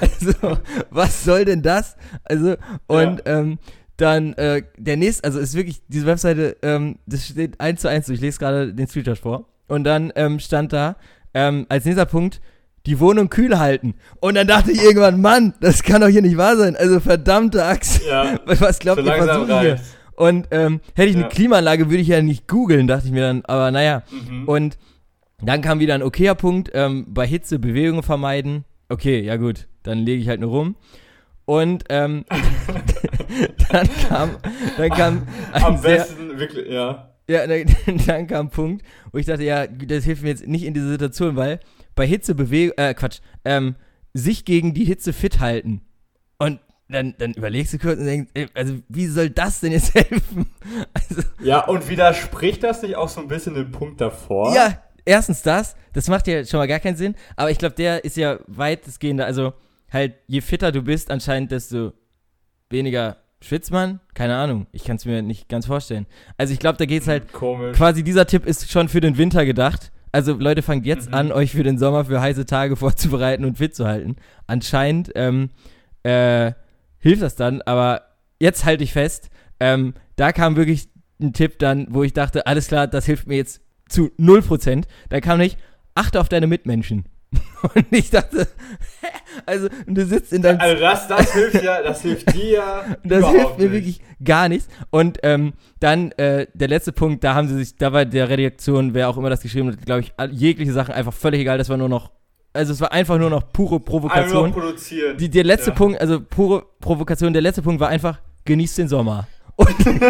Also, was soll denn das? Also, und ähm, dann äh, der nächste, also ist wirklich, diese Webseite, ähm, das steht eins zu eins, so, ich lese gerade den Screenshot vor. Und dann ähm, stand da ähm, als nächster Punkt, die Wohnung kühl halten. Und dann dachte ich irgendwann, Mann, das kann doch hier nicht wahr sein. Also verdammte Axt. Ja. Was glaubt So ihr, versuchen hier? Und ähm, hätte ich eine Ja. Klimaanlage, würde ich ja nicht googeln, dachte ich mir dann. Aber naja. Mhm. Und dann kam wieder ein okayer Punkt. Ähm, bei Hitze Bewegungen vermeiden. Okay, ja gut. Dann lege ich halt nur rum. Und ähm, dann kam, dann kam ein Am sehr, besten wirklich, ja. ja, dann, dann kam ein Punkt, wo ich dachte, ja, das hilft mir jetzt nicht in dieser Situation, weil bei Hitze Bewegung, äh, Quatsch, ähm, sich gegen die Hitze fit halten. Und dann, dann überlegst du kurz und denkst, ey, also wie soll das denn jetzt helfen? Also, Ja, und widerspricht das nicht auch so ein bisschen den Punkt davor? ja, erstens das, das macht ja schon mal gar keinen Sinn, aber ich glaube, der ist ja weitestgehender, also halt, je fitter du bist anscheinend, desto weniger schwitzt man, keine Ahnung, ich kann es mir nicht ganz vorstellen. Also ich glaube, da geht es halt Komisch. quasi dieser Tipp ist schon für den Winter gedacht. Also Leute, fangt jetzt Mhm. an, euch für den Sommer für heiße Tage vorzubereiten und fit zu halten. Anscheinend ähm, äh, hilft das dann, aber jetzt halte ich fest, ähm, da kam wirklich ein Tipp dann, wo ich dachte, alles klar, das hilft mir jetzt zu 0%. Da kam nicht, achte auf deine Mitmenschen. Und ich dachte, also du sitzt in deinem Also das, das hilft ja, das hilft dir ja Das hilft mir nicht. wirklich gar nichts. Und ähm, dann äh, der letzte Punkt, da haben sie sich, da war der Redaktion, wer auch immer das geschrieben hat, glaube ich, jegliche Sachen einfach völlig egal. Das war nur noch, also es war einfach nur noch pure Einfach Provokation. noch produzieren. Die, der letzte Ja. Punkt, also pure Provokation, der letzte Punkt war einfach, genießt den Sommer. Und dann,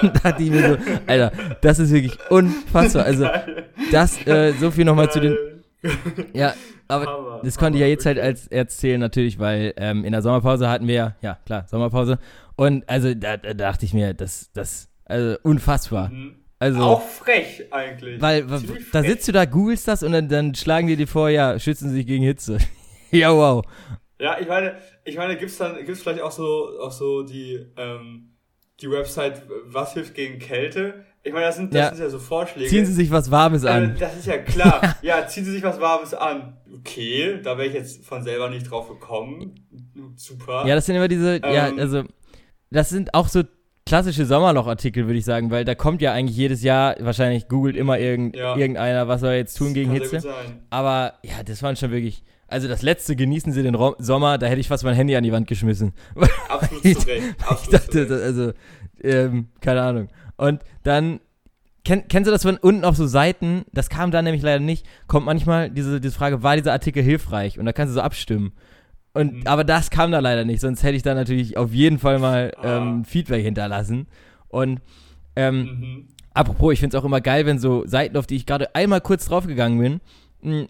dann dachte ich mir so, Alter, das ist wirklich unfassbar. Also das, äh, so viel nochmal zu den, ja, aber Hammer, das konnte ich ja Hammer, jetzt halt als erzählen natürlich, weil ähm, in der Sommerpause hatten wir ja, ja klar, Sommerpause. Und also da, da dachte ich mir, das, das, also unfassbar. Mhm. Also, Auch frech eigentlich. weil w- Ziemlich da sitzt du da, googelst das und dann, dann schlagen die dir vor, ja, schützen sie sich gegen Hitze. ja, wow. Ja, ich meine, ich meine, gibt's dann, gibt's vielleicht auch so, auch so die, ähm, die Website, was hilft gegen Kälte? Ich meine, das sind, das Ja. sind ja so Vorschläge. Ziehen sie sich was Warmes äh, an. Das ist ja klar. ja, ziehen Sie sich was Warmes an. Okay, da wäre ich jetzt von selber nicht drauf gekommen. Super. Ja, das sind immer diese, ja, Ähm. also, das sind auch so klassische Sommerloch-Artikel, würde ich sagen, weil da kommt ja eigentlich jedes Jahr, wahrscheinlich googelt immer irgend, Ja. irgendeiner, was soll er jetzt tun gegen Kann sehr Hitze. Aber ja, das waren schon wirklich. Also das letzte genießen Sie den Rom Sommer, da hätte ich fast mein Handy an die Wand geschmissen. Absolut Ich- zu Recht. ich Absolut dachte, zu das, also, ähm, keine Ahnung. Und dann, kenn, kennst du das von unten auf so Seiten, das kam da nämlich leider nicht, kommt manchmal diese, diese Frage, war dieser Artikel hilfreich? Und da kannst du so abstimmen. Und, Mhm. aber das kam da leider nicht, sonst hätte ich da natürlich auf jeden Fall mal Ah. ähm, Feedback hinterlassen. Und ähm, Mhm. Apropos, ich finde es auch immer geil, wenn so Seiten, auf die ich gerade einmal kurz draufgegangen bin,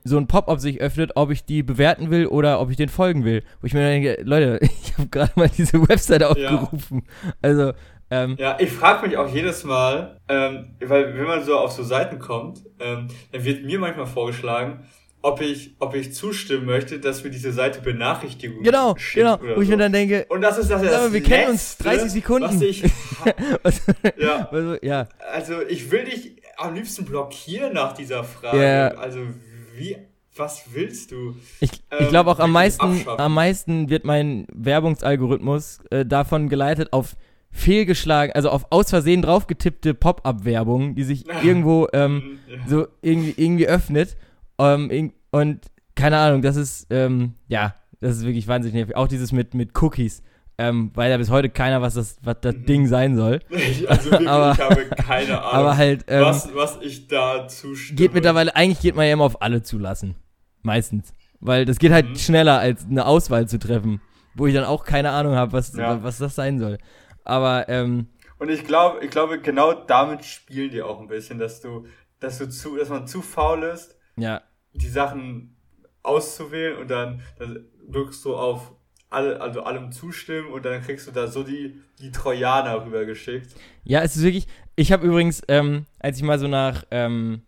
so ein Pop-up sich öffnet, ob ich die bewerten will oder ob ich den folgen will. Wo ich mir denke, Leute, ich habe gerade mal diese Webseite aufgerufen. Also, ähm, Ja, ich frage mich auch jedes Mal, ähm, weil wenn man so auf so Seiten kommt, ähm, dann wird mir manchmal vorgeschlagen, ob ich, ob ich zustimmen möchte, dass wir diese Seite Benachrichtigungen genau, schickt genau, oder wo ich so. mir dann denke, Und das ist das, das wir kennen uns Letzte, 30 Sekunden. Was ich, was, ja, also, ja, also ich will dich am liebsten blockieren nach dieser Frage. Ja. Also wie, was willst du? ich, ich Ähm, glaube auch am meisten, am meisten wird mein Werbungsalgorithmus äh, davon geleitet auf fehlgeschlagen, also auf aus Versehen draufgetippte Pop-up-Werbung, die sich irgendwo ähm, Ja. so irgendwie, irgendwie öffnet. Ähm, irg- und keine Ahnung, das ist, ähm, ja, das ist wirklich wahnsinnig nervig. Auch dieses mit, mit Cookies, ähm, weil ja bis heute keiner, was das, was das Mhm. Ding sein soll. Ich, also wirklich, Aber- ich habe keine Ahnung, Aber halt, ähm, was, was ich da zustimme. geht mittlerweile, eigentlich geht man ja immer auf alle zulassen. Meistens. Weil das geht halt Mhm. schneller, als eine Auswahl zu treffen. Wo ich dann auch keine Ahnung habe, was, Ja. was das sein soll. Aber, ähm, Und ich glaube, ich glaube, genau damit spielen die auch ein bisschen, dass du, dass du zu, dass man zu faul ist, ja, die Sachen auszuwählen und dann, dann drückst du auf alle, also allem zustimmen und dann kriegst du da so die, die Trojaner rübergeschickt. Ja, es ist wirklich. Ich habe übrigens, ähm, als ich mal so nach ähm,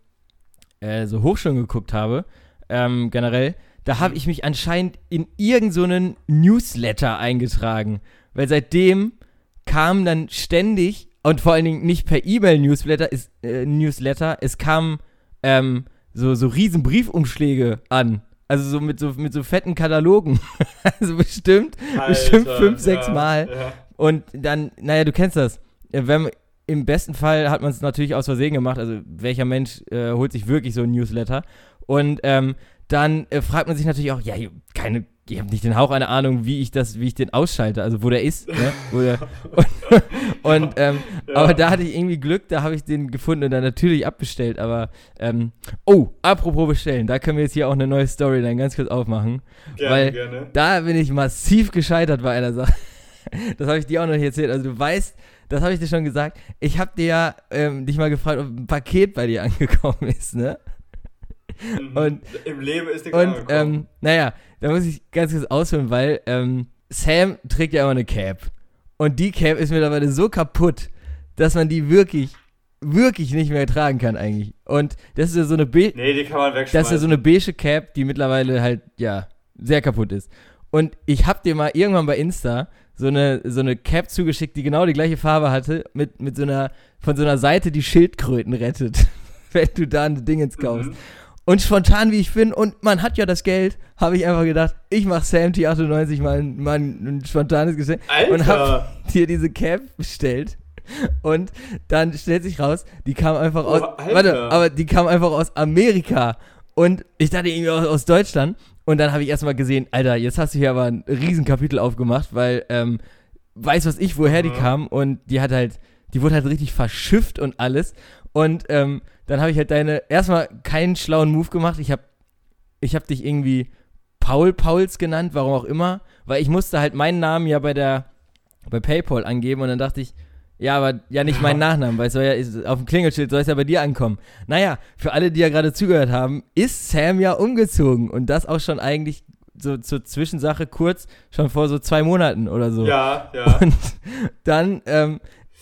äh, so Hochschulen geguckt habe, ähm, generell, da habe ich mich anscheinend in irgendeinen so Newsletter eingetragen. Weil seitdem kam dann ständig, und vor allen Dingen nicht per E-Mail-Newsletter, äh, Newsletter, es kamen ähm, so, so riesen Briefumschläge an. Also so mit so, mit so fetten Katalogen. also bestimmt, bestimmt Alter, fünf, sechs ja, Mal. Ja. Und dann, naja, du kennst das. Wenn, Im besten Fall hat man es natürlich aus Versehen gemacht. Also, welcher Mensch äh, holt sich wirklich so ein Newsletter? Und ähm, dann äh, fragt man sich natürlich auch, ja, keine, ich habe nicht den Hauch einer Ahnung, wie ich das, wie ich den ausschalte, also wo der ist, ne? Wo der, und, und ähm, Ja. aber da hatte ich irgendwie Glück, da habe ich den gefunden und dann natürlich abbestellt. Aber ähm, oh, apropos bestellen, da können wir jetzt hier auch eine neue Story dann ganz kurz aufmachen. Gerne, Weil- gerne. Da bin ich massiv gescheitert bei einer Sache. Das habe ich dir auch noch nicht erzählt. Also du weißt, das habe ich dir schon gesagt. Ich habe dir ja ähm, dich mal gefragt, ob ein Paket bei dir angekommen ist, ne? Mhm. und- Im Leben ist nichts Und ähm, naja, da muss ich ganz kurz ausholen, weil ähm, Sam trägt ja immer eine Cap. Und die Cap ist mittlerweile so kaputt, dass man die wirklich, wirklich nicht mehr tragen kann eigentlich. Und das ist ja so eine Be nee, die kann man wegschmeißen. das ist ja so eine beige Cap, die mittlerweile halt, ja, sehr kaputt ist. Und ich hab dir mal irgendwann bei Insta so eine, so eine Cap zugeschickt, die genau die gleiche Farbe hatte, mit, mit so einer, von so einer Seite, die Schildkröten rettet, wenn du da ein Ding ins kaufst. Mhm. Und spontan wie ich bin, und man hat ja das Geld, habe ich einfach gedacht, ich mach Sam T98 mal, ein- mal ein, spontanes Geschenk Alter. und hab dir diese Cap bestellt. Und dann stellt sich raus, die kam einfach aus. Oh, warte, aber die kam einfach aus Amerika. Und ich dachte irgendwie aus, aus Deutschland. Und dann habe ich erstmal gesehen, Alter, jetzt hast du hier aber ein Riesenkapitel aufgemacht, weil, ähm, weiß was ich, woher die Mhm. kam. Und die hat halt, die wurde halt richtig verschifft und alles. Und ähm, dann habe ich halt deine, erstmal keinen schlauen Move gemacht. Ich habe ich hab dich irgendwie Paul Pauls genannt, warum auch immer. Weil ich musste halt meinen Namen ja bei der, bei PayPal angeben. Und dann dachte ich, ja, aber ja nicht meinen Nachnamen, weil es soll ja, ist, auf dem Klingelschild soll es ja bei dir ankommen. Naja, für alle, die ja gerade zugehört haben, ist Sam ja umgezogen. Und das auch schon eigentlich so zur Zwischensache kurz, schon vor so zwei Monaten oder so. Ja, ja. Und dann ähm,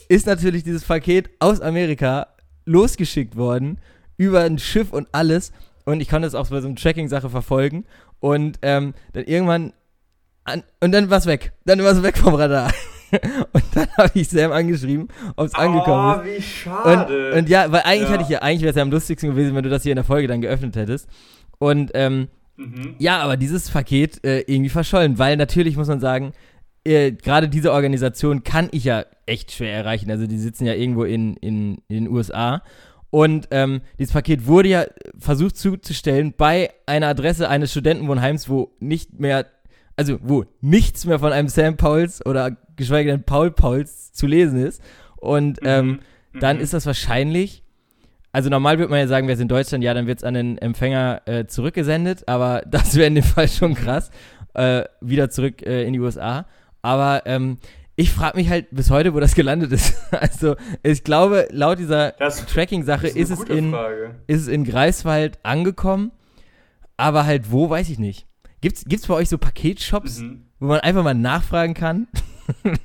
ist natürlich dieses Paket aus Amerika losgeschickt worden, über ein Schiff und alles. Und ich konnte es auch bei so einer Tracking-Sache verfolgen. Und ähm, dann irgendwann, an, und dann war es weg. Dann war es weg vom Radar. und dann habe ich Sam angeschrieben, ob es angekommen ist. Oh, wie Und, schade. und ja, weil eigentlich Ja. hatte ich ja, eigentlich wäre es ja am lustigsten gewesen, wenn du das hier in der Folge dann geöffnet hättest. Und ähm, mhm. ja, aber dieses Paket äh, irgendwie verschollen, weil natürlich muss man sagen, äh, gerade diese Organisation kann ich ja echt schwer erreichen. Also die sitzen ja irgendwo in, in, in den USA. Und ähm, dieses Paket wurde ja versucht zuzustellen bei einer Adresse eines Studentenwohnheims, wo nicht mehr, also wo nichts mehr von einem Sam Pauls oder geschweige denn Paul Pauls zu lesen ist. Und ähm, Mhm. dann Mhm. ist das wahrscheinlich, also normal würde man ja sagen, wer ist in Deutschland, ja, dann wird es an den Empfänger äh, zurückgesendet, aber das wäre in dem Fall schon krass, äh, wieder zurück äh, in die USA. Aber ähm, ich frage mich halt bis heute, wo das gelandet ist. also ich glaube, laut dieser Tracking-Sache ist, ist, es in, Frage. ist es in Greifswald angekommen, aber halt wo, weiß ich nicht. Gibt's, gibt's bei euch so Paketshops, Mhm. wo man einfach mal nachfragen kann?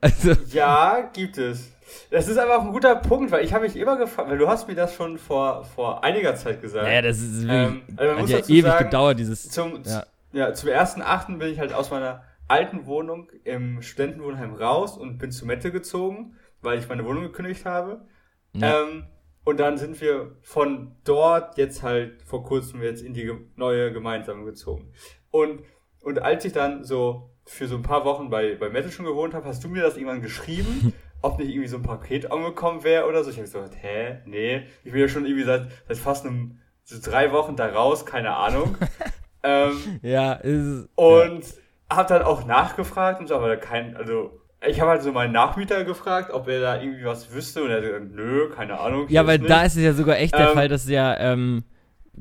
Also, Ja, gibt es. Das ist auch ein guter Punkt, weil ich habe mich immer gefragt, weil du hast mir das schon vor, vor einiger Zeit gesagt. naja, das ist wirklich, Ähm, also hat ja ewig sagen, gedauert, dieses, Zum, Ja. ja. zum ersten Achten bin ich halt aus meiner alten Wohnung im Studentenwohnheim raus und bin zu Mette gezogen, weil ich meine Wohnung gekündigt habe. Ja. Ähm, und dann sind wir von dort jetzt halt vor kurzem jetzt in die neue Gemeinsame gezogen. Und, und als ich dann so für so ein paar Wochen bei, bei Mette schon gewohnt habe, hast du mir das irgendwann geschrieben, ob nicht irgendwie so ein Paket angekommen wäre oder so. Ich habe gesagt, hä, nee, ich bin ja schon irgendwie seit, seit fast einem, so drei Wochen da raus, keine Ahnung. ähm, Ja, ist, und hab dann auch nachgefragt und so, aber kein, also ich habe halt so meinen Nachmieter gefragt, ob er da irgendwie was wüsste und er hat gesagt, nö, keine Ahnung. ja, weil da ist es ja sogar echt der Ähm, Fall, dass ja ähm,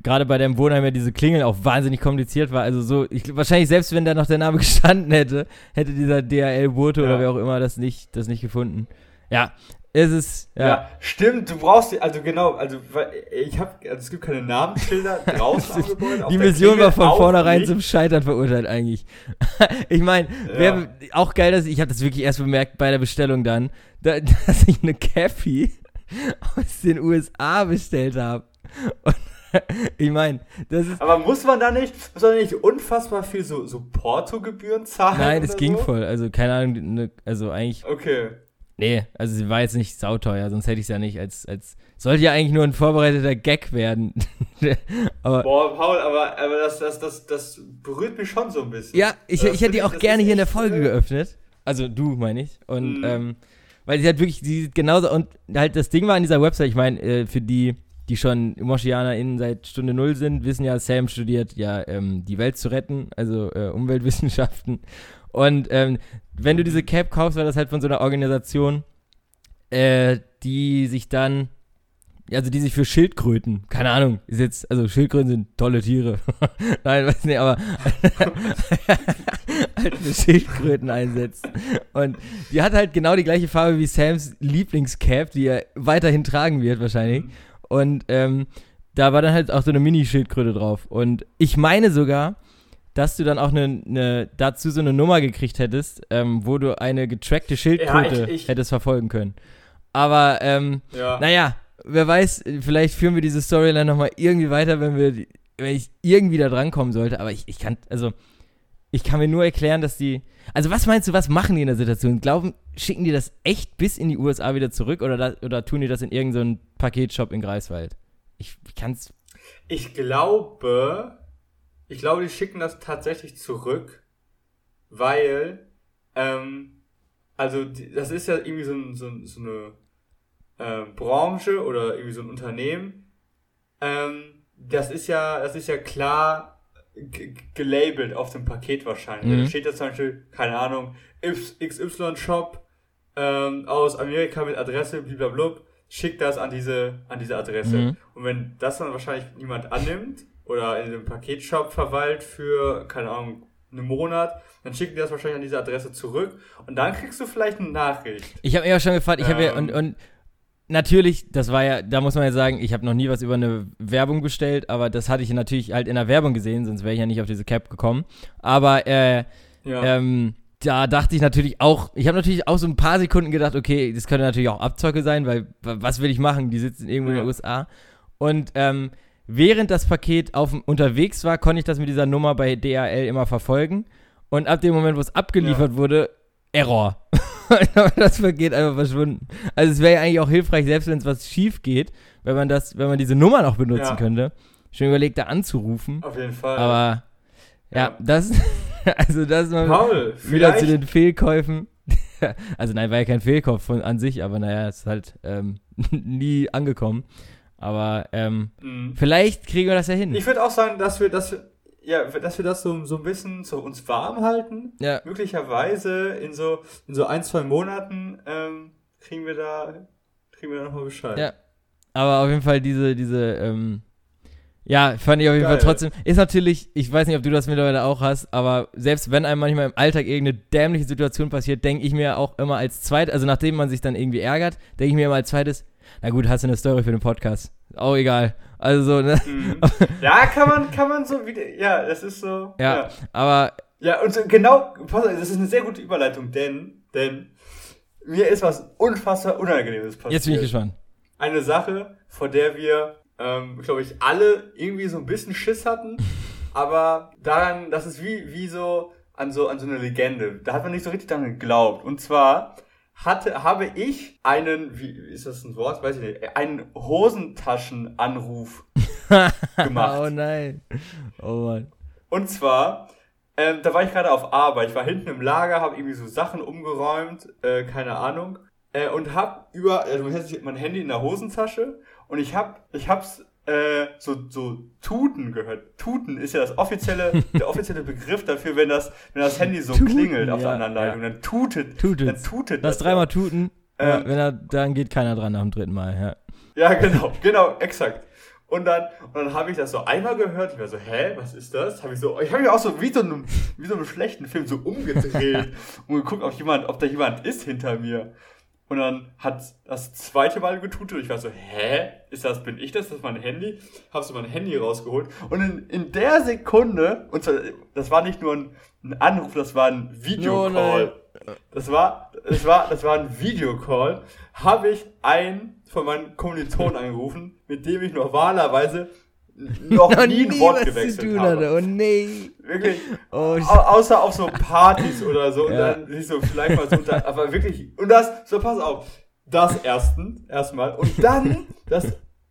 gerade bei deinem Wohnheim ja diese Klingeln auch wahnsinnig kompliziert war. Also so, ich, wahrscheinlich selbst wenn da noch der Name gestanden hätte, hätte dieser DHL-Bote oder Ja. wer auch immer das nicht, das nicht gefunden. Ja, es ist, Ja. ja. stimmt, du brauchst, die- also genau, also weil ich habe, also es gibt keine Namensschilder draußen am Gebäude. Die Mission war von vornherein nicht. zum Scheitern verurteilt eigentlich. ich meine, Ja. auch geil, dass ich, ich habe das wirklich erst bemerkt bei der Bestellung dann, da, dass ich eine Cappy aus den USA bestellt habe. Und ich meine, das ist Aber muss man da nicht, muss man da nicht unfassbar viel so, so Portogebühren zahlen? Nein, das oder ging so? voll. Also keine Ahnung, ne, also eigentlich, Okay. Nee, also sie war jetzt nicht sauteuer, sonst hätte ich es ja nicht als, als, sollte ja eigentlich nur ein vorbereiteter Gag werden. Aber Boah, Paul, aber, aber das, das, das, das berührt mich schon so ein bisschen. ja, ich, Das ich hätte die auch gerne hier in der Folge äh, geöffnet. Also du, meine ich. Und, Mhm. ähm, weil sie hat wirklich, sie sieht genauso, und halt das Ding war an dieser Website, ich meine, äh, für die, die schon MoschianerInnen seit Stunde Null sind, wissen ja, Sam studiert ja ähm, die Welt zu retten, also äh, Umweltwissenschaften. Und ähm, wenn du diese Cap kaufst, war das halt von so einer Organisation, äh, die sich dann, also die sich für Schildkröten, keine Ahnung, ist jetzt, also Schildkröten sind tolle Tiere. Nein, weiß nicht, aber halt für Schildkröten einsetzt. Und die hat halt genau die gleiche Farbe wie Sams Lieblingscap, die er weiterhin tragen wird wahrscheinlich. Und ähm, da war dann halt auch so eine Mini-Schildkröte drauf. Und ich meine sogar, dass du dann auch eine, eine dazu so eine Nummer gekriegt hättest, ähm, wo du eine getrackte Schildkröte Ja, ich- ich- hättest verfolgen können. Aber, ähm, Ja. naja, wer weiß, vielleicht führen wir diese Storyline nochmal irgendwie weiter, wenn wir, wenn ich irgendwie da drankommen sollte. Aber ich, ich kann, also, ich kann mir nur erklären, dass die, also was meinst du, was machen die in der Situation? Glauben, schicken die das echt bis in die USA wieder zurück oder, da, oder tun die das in irgendeinen Paketshop in Greifswald? Ich, ich kann's, Ich glaube, ich glaube, die schicken das tatsächlich zurück, weil, ähm, also das ist ja irgendwie so, ein, so, so eine äh, Branche oder irgendwie so ein Unternehmen, ähm, das ist ja, das ist ja klar gelabelt auf dem Paket wahrscheinlich. Mhm. Da steht da zum Beispiel, keine Ahnung, XY-Shop ähm, aus Amerika mit Adresse, blablabla, schickt das an diese, an diese Adresse. Mhm. Und wenn das dann wahrscheinlich niemand annimmt oder in dem Paketshop verweilt für, keine Ahnung, einen Monat, dann schicken die das wahrscheinlich an diese Adresse zurück und dann kriegst du vielleicht eine Nachricht. Ich habe mir auch schon gefragt, ich habe ja, und, Ähm. und natürlich, das war ja, da muss man ja sagen, ich habe noch nie was über eine Werbung bestellt, aber das hatte ich natürlich halt in der Werbung gesehen, sonst wäre ich ja nicht auf diese Cap gekommen. Aber äh, Ja. ähm, da dachte ich natürlich auch, ich habe natürlich auch so ein paar Sekunden gedacht, okay, das könnte natürlich auch Abzocke sein, weil wa- was will ich machen? Die sitzen irgendwo in Ja. den USA. Und ähm, während das Paket auf, unterwegs war, konnte ich das mit dieser Nummer bei DHL immer verfolgen. Und ab dem Moment, wo es abgeliefert wurde, Error. das Paket einfach verschwunden. Also es wäre ja eigentlich auch hilfreich, selbst wenn es was schief geht, wenn man das, wenn man diese Nummer noch benutzen Ja. könnte. Schon überlegt, da anzurufen. Auf jeden Fall. Aber ja, Ja. das, also das ist mal Paul, wieder zu den Fehlkäufen. also nein, war ja kein Fehlkauf von, an sich, aber naja, ist halt ähm, nie angekommen. Aber ähm, Mhm. vielleicht kriegen wir das ja hin. Ich würde auch sagen, dass wir, wir, ja, dass wir das so, so ein bisschen so uns warm halten. ja, Möglicherweise in so, in so ein, zwei Monaten ähm, kriegen wir da, kriegen wir da nochmal Bescheid. Ja. aber auf jeden Fall diese, diese, ähm, ja, fand ich auf jeden Geil. Fall trotzdem, ist natürlich, ich weiß nicht, ob du das mittlerweile auch hast, aber selbst wenn einem manchmal im Alltag irgendeine dämliche Situation passiert, denke ich mir auch immer als zweites, also nachdem man sich dann irgendwie ärgert, denke ich mir immer als zweites, na gut, hast du eine Story für den Podcast. Auch egal. Also so, ne? Mhm. ja, kann man, kann man so wieder, ja, das ist so. Ja, aber Ja, und so, genau, das ist eine sehr gute Überleitung, denn, denn mir ist was unfassbar Unangenehmes passiert. jetzt bin ich gespannt. Eine Sache, vor der wir, ähm, glaube ich, alle irgendwie so ein bisschen Schiss hatten, aber daran, das ist wie, wie so an so, an so eine Legende. Da hat man nicht so richtig dran geglaubt. Und zwar hatte, habe ich einen, wie ist das ein Wort? Weiß ich nicht, einen Hosentaschenanruf gemacht. oh nein. Oh Mann. Und zwar, ähm, da war ich gerade auf Arbeit. Ich war hinten im Lager, habe irgendwie so Sachen umgeräumt, äh, keine Ahnung. Äh, und hab über, also man hätte mein Handy in der Hosentasche und ich hab, ich hab's äh, so, so Tuten gehört. Tuten ist ja das offizielle, der offizielle Begriff dafür, wenn das, wenn das Handy so Tuten, klingelt auf ja, der anderen Leitung. Dann tutet, Tutet's. dann tutet Das ja. dreimal tuten, Ähm. wenn er, dann geht keiner dran nach dem dritten Mal, ja. Ja, genau, genau, exakt. Und dann, und dann habe ich das so einmal gehört. Ich war so, hä, was ist das? Habe ich so, ich habe mich auch so wie so einem, wie so einem schlechten Film so umgedreht und geguckt, ob jemand, ob da jemand ist hinter mir. Und dann hat das zweite Mal getutet. Ich war so, hä, ist das, bin ich das? Das ist mein Handy? Hab so mein Handy rausgeholt. Und in, in der Sekunde, und zwar, das war nicht nur ein, ein Anruf, das war ein Videocall. Das war, das war, das war ein Videocall. Habe ich einen von meinen Kommilitonen angerufen, mit dem ich normalerweise noch nie ein Wort gewechselt tun habe. Oh nee. Wirklich. Oh, Au außer auf so Partys oder so. Ja. Und dann sich so vielleicht mal so unter, aber wirklich. Und das, so pass auf. Das ersten, erstmal. Und dann, das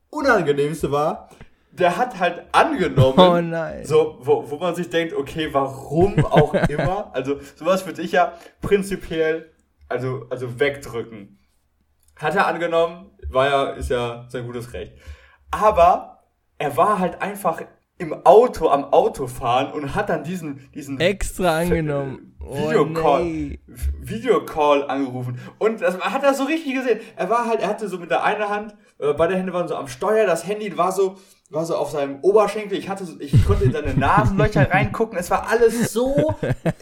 Unangenehmste war, der hat halt angenommen. Oh nein. So, wo, wo man sich denkt, okay, warum auch immer. Also, sowas würde ich ja prinzipiell, also, also wegdrücken. Hat er angenommen, war ja, ist ja sein gutes Recht. Aber er war halt einfach im Auto, am Autofahren und hat dann diesen, diesen Extra angenommen. Oh, Videocall, nee. Videocall angerufen. Und das man hat er so richtig gesehen. Er war halt, er hatte so mit der einen Hand, äh, beide Hände waren so am Steuer, das Handy war so, war so auf seinem Oberschenkel. Ich hatte, so, ich konnte in seine Nasenlöcher reingucken. Es war alles so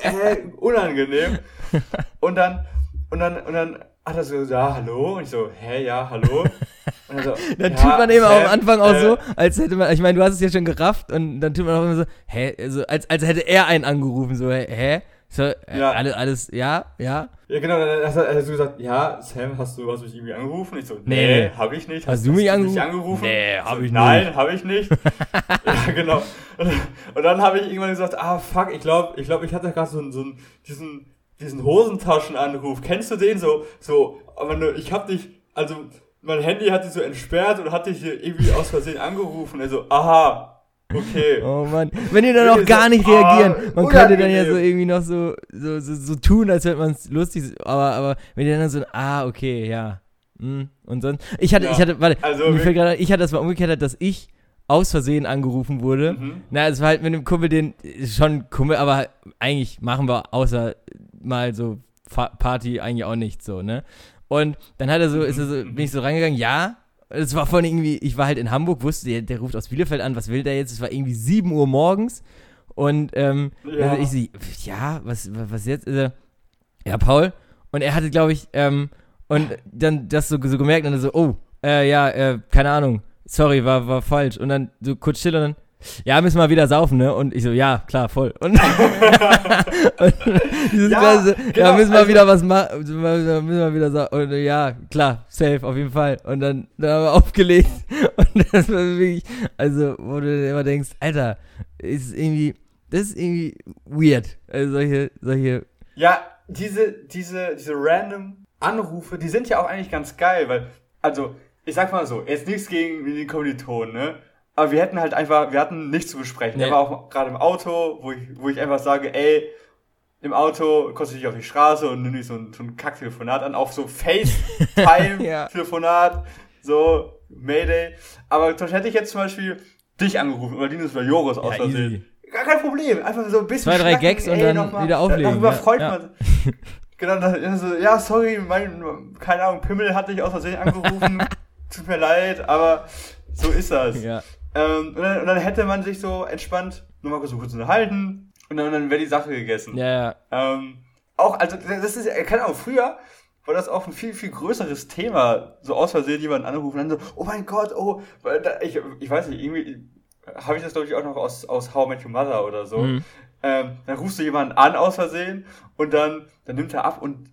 äh, unangenehm. Und dann, und dann, und dann hat er so, ja, hallo. Und ich so, hä, ja, hallo. Und er so, Dann ja, tut man eben Sam, am Anfang auch äh, so, als hätte man, ich meine, du hast es ja schon gerafft und dann tut man auch immer so, hä, also als, als hätte er einen angerufen, so, hä? So, äh, Ja. alles, alles, ja, ja. Ja, genau, dann er so gesagt, ja, Sam, hast du, hast du mich irgendwie angerufen? Ich so, Nee. nee, habe ich nicht. Hast du mich angerufen? angerufen? Nee, hab so, ich Nein, habe ich nicht. ja, genau. Und, und dann habe ich irgendwann gesagt, ah, fuck, ich glaube, ich, glaub, ich hatte gerade so, einen- so einen, diesen, diesen Hosentaschenanruf. Kennst du den so? So, aber nur, ich hab dich, also, mein Handy hat dich so entsperrt und hat dich hier irgendwie aus Versehen angerufen. Also, aha, okay. Oh Mann. Wenn die dann auch gar nicht ah, reagieren. Man könnte dann ja so irgendwie noch so, so, so, so tun, als hätte man es lustig, aber, aber wenn die dann so, ah, okay, ja. Hm, Und sonst, ich hatte, Ja, ich hatte, warte, also mir fällt gerade, ich hatte das mal umgekehrt, dass ich aus Versehen angerufen wurde. Mhm. Na, es war halt mit einem Kumpel, den schon Kumpel, aber eigentlich machen wir außer mal so Party eigentlich auch nicht so, ne? Und dann hat er so, ist er so, bin ich so reingegangen, ja. Es war von irgendwie, ich war halt in Hamburg, wusste, der, der ruft aus Bielefeld an, was will der jetzt? Es war irgendwie 7 Uhr morgens. Und ähm, Ja. also ich sie, ja, was, was was jetzt? Ist er, ja, Paul. Und er hatte, glaube ich, ähm, und dann das so, so gemerkt und dann so, oh, äh, ja, äh, keine Ahnung, sorry, war, war falsch. Und dann so kurz still und dann, ja, müssen wir wieder saufen, ne? Und ich so, ja, klar, voll. Und, und dieses Ja, ja, ja, genau, müssen wir also- wieder was machen, müssen wir wieder saufen. Und ja, klar, safe, auf jeden Fall. Und dann, dann haben wir aufgelegt. Und das war wirklich, also, wo du immer denkst, Alter, ist irgendwie, das ist irgendwie weird. Also solche, solche, Ja, diese, diese, diese random Anrufe, die sind ja auch eigentlich ganz geil, weil, also, ich sag mal so, jetzt nichts gegen den Kommilitonen, ne? Aber wir hätten halt einfach, wir hatten nichts zu besprechen. Nee. Er war auch gerade im Auto, wo ich, wo ich einfach sage, ey, im Auto kommst du nicht auf die Straße und nimm nicht so ein, so ein Kack-Telefonat an, auf so Ja. FaceTime-Telefonat, so Mayday. Aber zum Beispiel hätte ich jetzt zum Beispiel dich angerufen oder Linus oder Joris aus Ja, Versehen. easy. Gar kein Problem. Einfach so ein bisschen. Zwei, drei Gags und ey, dann noch mal. wieder auflegen, Darüber ja, freut ja. man sich. Genau, dann so, ja, sorry, mein, keine Ahnung, Pimmel hatte ich aus Versehen angerufen. Tut mir leid, aber so ist das. ja. Ähm, und, dann, und dann hätte man sich so entspannt nochmal kurz, kurz unterhalten und dann, dann wäre die Sache gegessen. Ja, ja. Ähm, auch, also, das ist, keine Ahnung, früher war das auch ein viel, viel größeres Thema, so aus Versehen jemanden anrufen und dann so, oh mein Gott, oh, ich, ich weiß nicht, irgendwie habe ich das, glaube ich, auch noch aus, aus How I Met Your Mother oder so. Mhm. Ähm, dann rufst du jemanden an aus Versehen und dann, dann nimmt er ab und,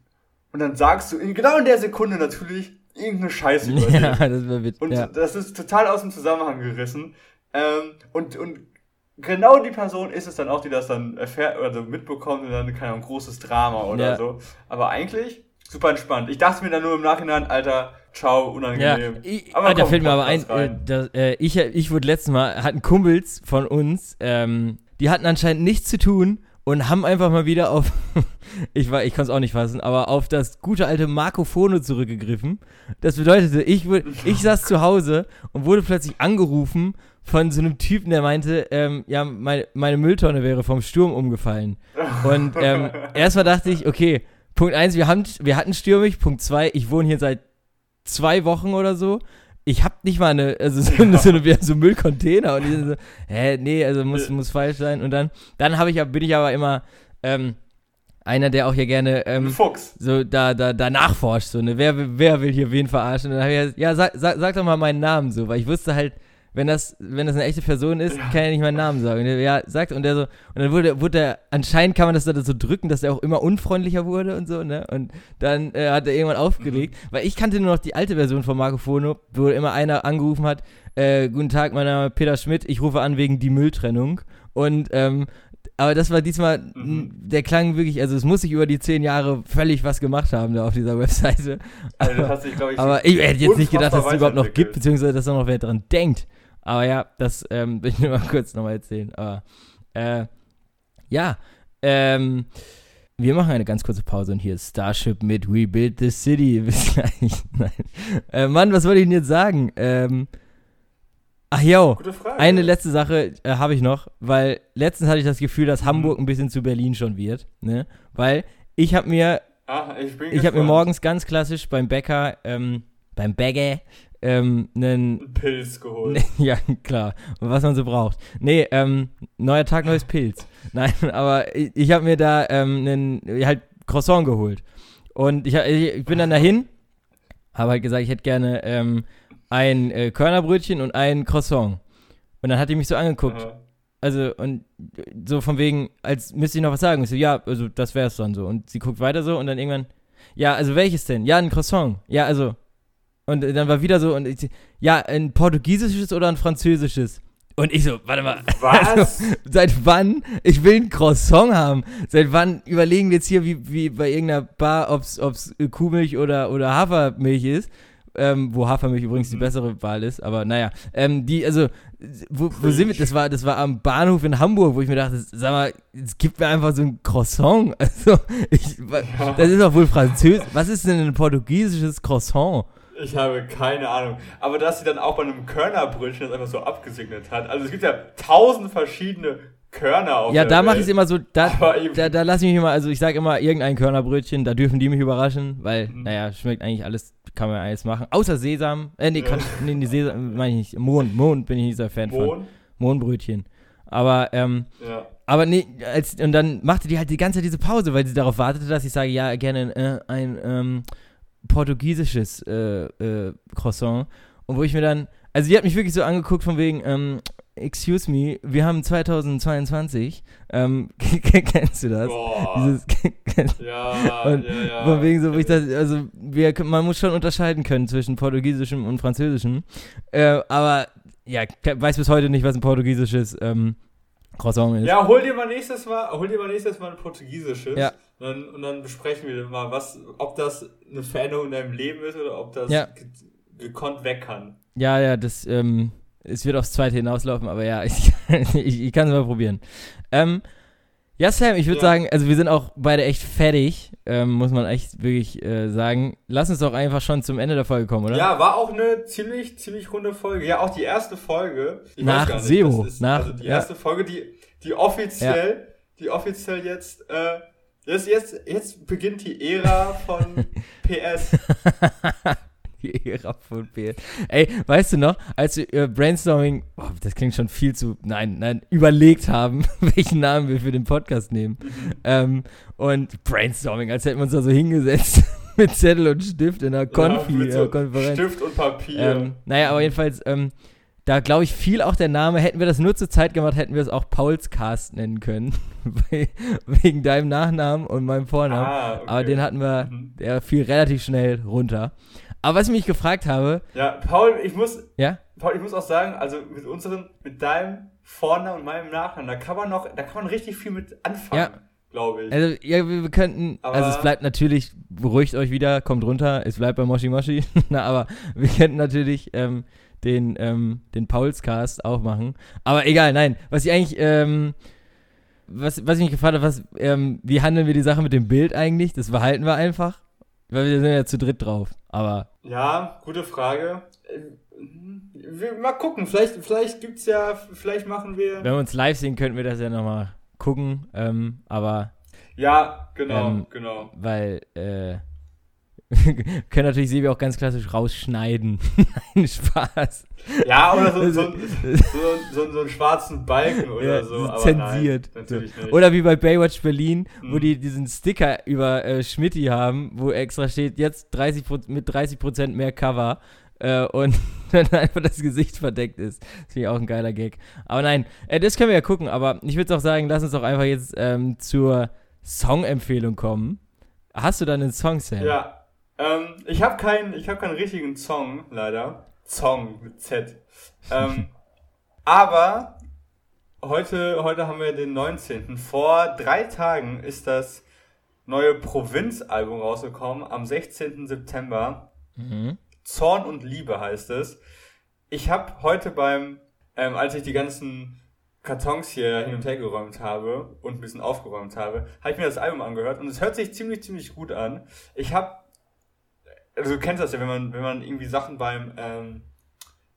und dann sagst du in, genau in der Sekunde natürlich irgendeine Scheiße über den. Ja, das wäre witzig. Und Ja. das ist total aus dem Zusammenhang gerissen. Ähm, und, und genau die Person ist es dann auch, die das dann erfährt oder so mitbekommt und dann, keine Ahnung, großes Drama oder Ja. so. Aber eigentlich super entspannt. Ich dachte mir dann nur im Nachhinein, Alter, ciao, Ja, unangenehm. ich, Aber ah, da komm, fällt mir aber ein, äh, das, äh, ich, ich wurde letztes Mal, hatten Kumpels von uns, ähm, die hatten anscheinend nichts zu tun und haben einfach mal wieder auf, ich, war- ich konnte es auch nicht fassen, aber auf das gute alte Marco-Phono zurückgegriffen. Das bedeutete, ich, ich saß zu Hause und wurde plötzlich angerufen von so einem Typen, der meinte, ähm, ja, meine, meine Mülltonne wäre vom Sturm umgefallen. Und ähm, erstmal dachte ich, okay, Punkt eins, wir, haben, wir hatten stürmig. Punkt zwei, ich wohne hier seit zwei Wochen oder so. Ich hab nicht mal eine, also so, eine, so, eine, so Müllcontainer und die sind so, hä, nee, also muss, muss falsch sein. Und dann, dann habe ich, ja- bin ich aber immer ähm, einer, der auch hier gerne ähm, Fuchs. so da, da, da nachforscht, so, ne, wer, will- wer will hier wen verarschen? Und dann habe ich, ja, sag, sag, sag doch mal meinen Namen so, weil ich wusste halt, wenn das, wenn das eine echte Person ist, kann er nicht meinen Namen sagen. Und der, ja, sagt, und der so, und dann wurde, wurde er, anscheinend kann man das da so drücken, dass er auch immer unfreundlicher wurde und so, ne? Und dann äh, hat er irgendwann aufgelegt, weil ich kannte nur noch die alte Version von Marco Fono, wo immer einer angerufen hat, äh, guten Tag, mein Name ist Peter Schmidt, ich rufe an wegen die Mülltrennung. Und, ähm, aber das war diesmal, Mhm. der klang wirklich, also es muss sich über die zehn Jahre völlig was gemacht haben da auf dieser Webseite. Also, das hat sich, glaube ich, Aber ich hätte jetzt nicht gedacht, dass es überhaupt noch gibt, beziehungsweise dass da noch wer dran denkt. Aber ja, das ähm, will ich nur mal kurz nochmal erzählen. Aber äh, ja, ähm, wir machen eine ganz kurze Pause und hier ist Starship mit We Build the City. Bis gleich. Nein. Äh, Mann, was wollte ich denn jetzt sagen? Ähm, ach jo, eine letzte Sache äh, habe ich noch, weil letztens hatte ich das Gefühl, dass Hamburg ein bisschen zu Berlin schon wird. Ne? Weil ich habe mir ah, ich ich habe mir morgens ganz klassisch beim Bäcker, ähm, beim Bäcker, ähm, einen, Pilz geholt. ja, klar, was man so braucht. Nee, ähm, neuer Tag, neues Pilz. Nein, aber ich, ich habe mir da ähm, einen, halt Croissant geholt. Und ich, ich ich bin dann dahin, habe halt gesagt, ich hätte gerne ähm, ein äh, Körnerbrötchen und ein Croissant. Und dann hat die mich so angeguckt. Aha. Also, und so von wegen, als müsste ich noch was sagen. Ich so, ja, also das wär's dann so. Und sie guckt weiter so und dann irgendwann, ja, also welches denn? Ja, ein Croissant. Ja, also. Und dann war wieder so, und ich, ja, ein portugiesisches oder ein französisches? Und ich so, warte mal. Was? Also, seit wann? Ich will ein Croissant haben. Seit wann überlegen wir jetzt hier, wie, wie bei irgendeiner Bar, ob's äh, Kuhmilch oder, oder Hafermilch ist? Ähm, wo Hafermilch übrigens die Mhm. bessere Wahl ist, aber naja. Ähm, die, also, wo, wo sind wir? Das war, das war am Bahnhof in Hamburg, wo ich mir dachte, sag mal, es gibt mir einfach so ein Croissant. Also, ich, das ist doch wohl französisch. Was ist denn ein portugiesisches Croissant? Ich habe keine Ahnung. Aber dass sie dann auch bei einem Körnerbrötchen das einfach so abgesegnet hat. Also es gibt ja tausend verschiedene Körner auf Ja, da mache ich es immer so, da, da, da lasse ich mich immer, also ich sage immer irgendein Körnerbrötchen, da dürfen die mich überraschen, weil, Mhm. naja, schmeckt eigentlich alles, kann man alles machen. Außer Sesam, äh, nee. Quatsch, nee, nee Sesam meine ich nicht, Mohn, Mohn bin ich nicht so ein Fan von. Mohn. Mohnbrötchen. Aber, ähm, Ja. aber nee, als, und dann machte die halt die ganze Zeit diese Pause, weil sie darauf wartete, dass ich sage, ja, gerne äh, ein ähm, portugiesisches äh, äh, Croissant. Und wo ich mir dann, also die hat mich wirklich so angeguckt von wegen, ähm, excuse me, wir haben 2022, ähm, kennst du das? Boah. Dieses, ja, und ja, ja. von wegen so, wo ich das, also wir, man muss schon unterscheiden können zwischen Portugiesischem und Französischem. Äh, aber ja, weiß bis heute nicht, was ein portugiesisches ähm, Croissant ist. Ja, hol dir mal nächstes Mal, hol dir mal nächstes Mal ein portugiesisches. Ja. Und dann, und dann besprechen wir mal, was, ob das eine Veränderung in deinem Leben ist oder ob das Ja. ge gekonnt weg kann. Ja, ja, das, ähm, es wird aufs zweite hinauslaufen, aber ja, ich, ich, ich kann es mal probieren. Ähm, ja, Sam, ich würde Ja. sagen, also wir sind auch beide echt fertig, ähm, muss man echt wirklich äh, sagen. Lass uns doch einfach schon zum Ende der Folge kommen, oder? Ja, war auch eine ziemlich, ziemlich runde Folge. Ja, auch die erste Folge. Ich Nach das ist, nach- also die ja. erste Folge, die, die offiziell, die offiziell jetzt, äh, jetzt, jetzt, jetzt beginnt die Ära von PS. Die Ära von PS. Ey, weißt du noch, als wir äh, Brainstorming, oh, das klingt schon viel zu, nein, nein, überlegt haben, welchen Namen wir für den Podcast nehmen. ähm, und Brainstorming, als hätten wir uns da so hingesetzt mit Zettel und Stift in einer Konfi, Ja, mit so äh, Konferenz. Stift und Papier. Ähm, naja, aber jedenfalls, ähm, da glaube ich viel auch der Name, hätten wir das nur zur Zeit gemacht, hätten wir es auch Pauls Cast nennen können. Wegen deinem Nachnamen und meinem Vornamen. ah, okay. Aber den hatten wir, Mhm. der fiel relativ schnell runter. Aber was ich mich gefragt habe, Ja, Paul, ich muss, ja, Paul, ich muss auch sagen, also mit unserem, mit deinem Vornamen und meinem Nachnamen, da kann man noch, da kann man richtig viel mit anfangen, Ja. glaube ich. also ja, wir, wir könnten, Aber- also es bleibt natürlich, beruhigt euch wieder, kommt runter, es bleibt bei Moshi Moshi. Na, aber wir könnten natürlich ähm, den, ähm, den Pauls-Cast auch machen. Aber egal, nein, was ich eigentlich, ähm, was, was ich mich gefragt habe, was, ähm, wie handeln wir die Sache mit dem Bild eigentlich? Das behalten wir einfach, weil wir sind ja zu dritt drauf. Aber Ja, gute Frage. Äh, Wir, mal gucken, vielleicht, vielleicht gibt's ja, vielleicht machen wir. wenn wir uns live sehen, könnten wir das ja nochmal gucken. Ähm, aber Ja, genau, Ähm, genau. weil, äh, können natürlich Sebi auch ganz klassisch rausschneiden. Nein, Spaß. Ja, oder so, so, so, so, einen schwarzen Balken oder Ja, so. Zensiert. Nein, natürlich nicht. Oder wie bei Baywatch Berlin, wo Mhm. die diesen Sticker über äh, Schmidti haben, wo extra steht, jetzt 30 mit 30% mehr Cover äh, und dann einfach das Gesicht verdeckt ist. Das finde ich auch ein geiler Gag. Aber nein, äh, das können wir ja gucken, aber ich würde auch sagen, lass uns doch einfach jetzt ähm, zur Songempfehlung kommen. Hast du da einen Song, Sam? Ja, ähm, ich habe keinen, ich habe keinen richtigen Song, leider. Song mit Z. Ähm, aber heute, heute haben wir den 19. Vor drei Tagen ist das neue Provinz-Album rausgekommen, am 16. September. Mhm. Zorn und Liebe heißt es. Ich habe heute beim, ähm, als ich die ganzen Kartons hier hin und her geräumt habe und ein bisschen aufgeräumt habe, habe ich mir das Album angehört und es hört sich ziemlich, ziemlich gut an. Ich habe, also du kennst das ja, wenn man, wenn man irgendwie Sachen beim, ähm,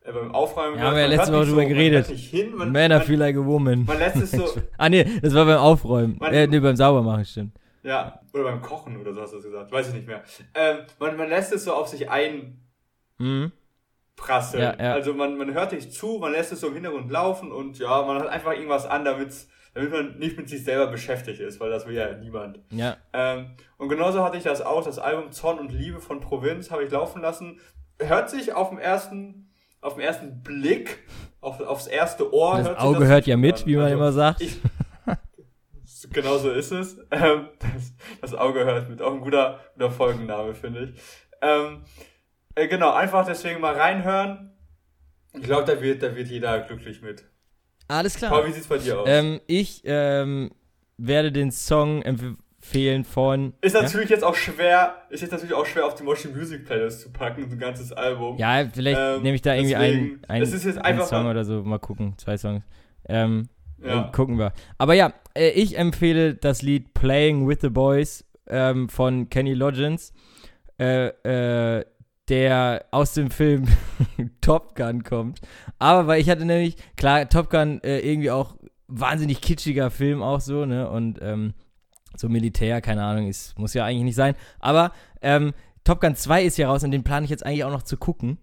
äh, beim Aufräumen Ja, haben wir ja man letzte Woche drüber so, geredet. Man hin, man, Man, feel like a woman. man lässt es so, ah, nee, das war beim Aufräumen. Man- äh, nee, beim Saubermachen, stimmt. ja, oder beim Kochen oder so hast du es gesagt, weiß ich nicht mehr. Ähm, man, man lässt es so auf sich ein, Mhm. prasseln. Ja, ja. Also man, man hört nicht zu, man lässt es so im Hintergrund laufen und ja, man hat einfach irgendwas an, damit's, damit man nicht mit sich selber beschäftigt ist, weil das will ja niemand. Ja. Ähm, und genauso hatte ich das auch, das Album Zorn und Liebe von Provinz habe ich laufen lassen. Hört sich auf dem ersten, auf den ersten Blick, auf, aufs erste Ohr. Das Auge hört ja mit, an. wie man Also, immer sagt. Ich, genau so ist es. Ähm, das, das Auge hört mit. Auch ein guter, guter Folgenname, finde ich. Ähm, äh, genau, einfach deswegen mal reinhören. Ich glaube, da wird, da wird jeder glücklich mit. Alles klar. Paul, wie sieht's bei dir aus? Ähm, ich ähm, werde den Song empfehlen von. ist ja? natürlich jetzt auch schwer, ist jetzt natürlich auch schwer auf die Moshi Music Playlist zu packen, so ein ganzes Album. Ja, vielleicht Ähm, nehme ich da irgendwie deswegen, einen, einen, ist jetzt einen einfach Song oder so. Mal gucken, zwei Songs. Ähm, Ja. äh, gucken wir. Aber ja, äh, ich empfehle das Lied Playing with the Boys ähm, von Kenny Loggins. Äh, äh, der aus dem Film Top Gun kommt. Aber weil ich hatte nämlich, klar, Top Gun äh, irgendwie auch wahnsinnig kitschiger Film auch so, ne? Und ähm, so Militär, keine Ahnung, ist, muss ja eigentlich nicht sein. Aber ähm, Top Gun 2 ist ja raus und den plane ich jetzt eigentlich auch noch zu gucken.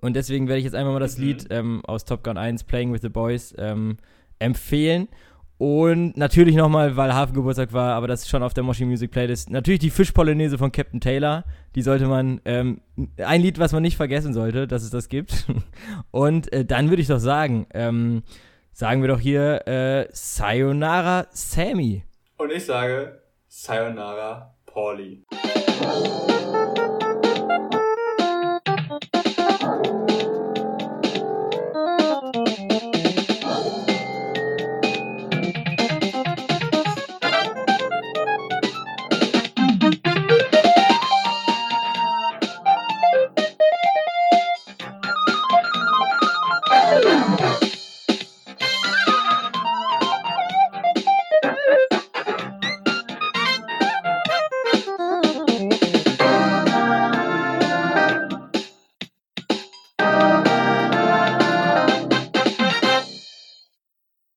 Und deswegen werde ich jetzt einfach mal das Mhm. Lied ähm, aus Top Gun 1, Playing with the Boys, ähm, empfehlen. Und natürlich nochmal, weil Hafengeburtstag war, aber das ist schon auf der Moshi Music Playlist. Natürlich die Fischpolonaise von Captain Taylor. Die sollte man, ähm, ein Lied, was man nicht vergessen sollte, dass es das gibt. Und äh, dann würde ich doch sagen, ähm, sagen wir doch hier äh, Sayonara Sammy. Und ich sage Sayonara Pauli.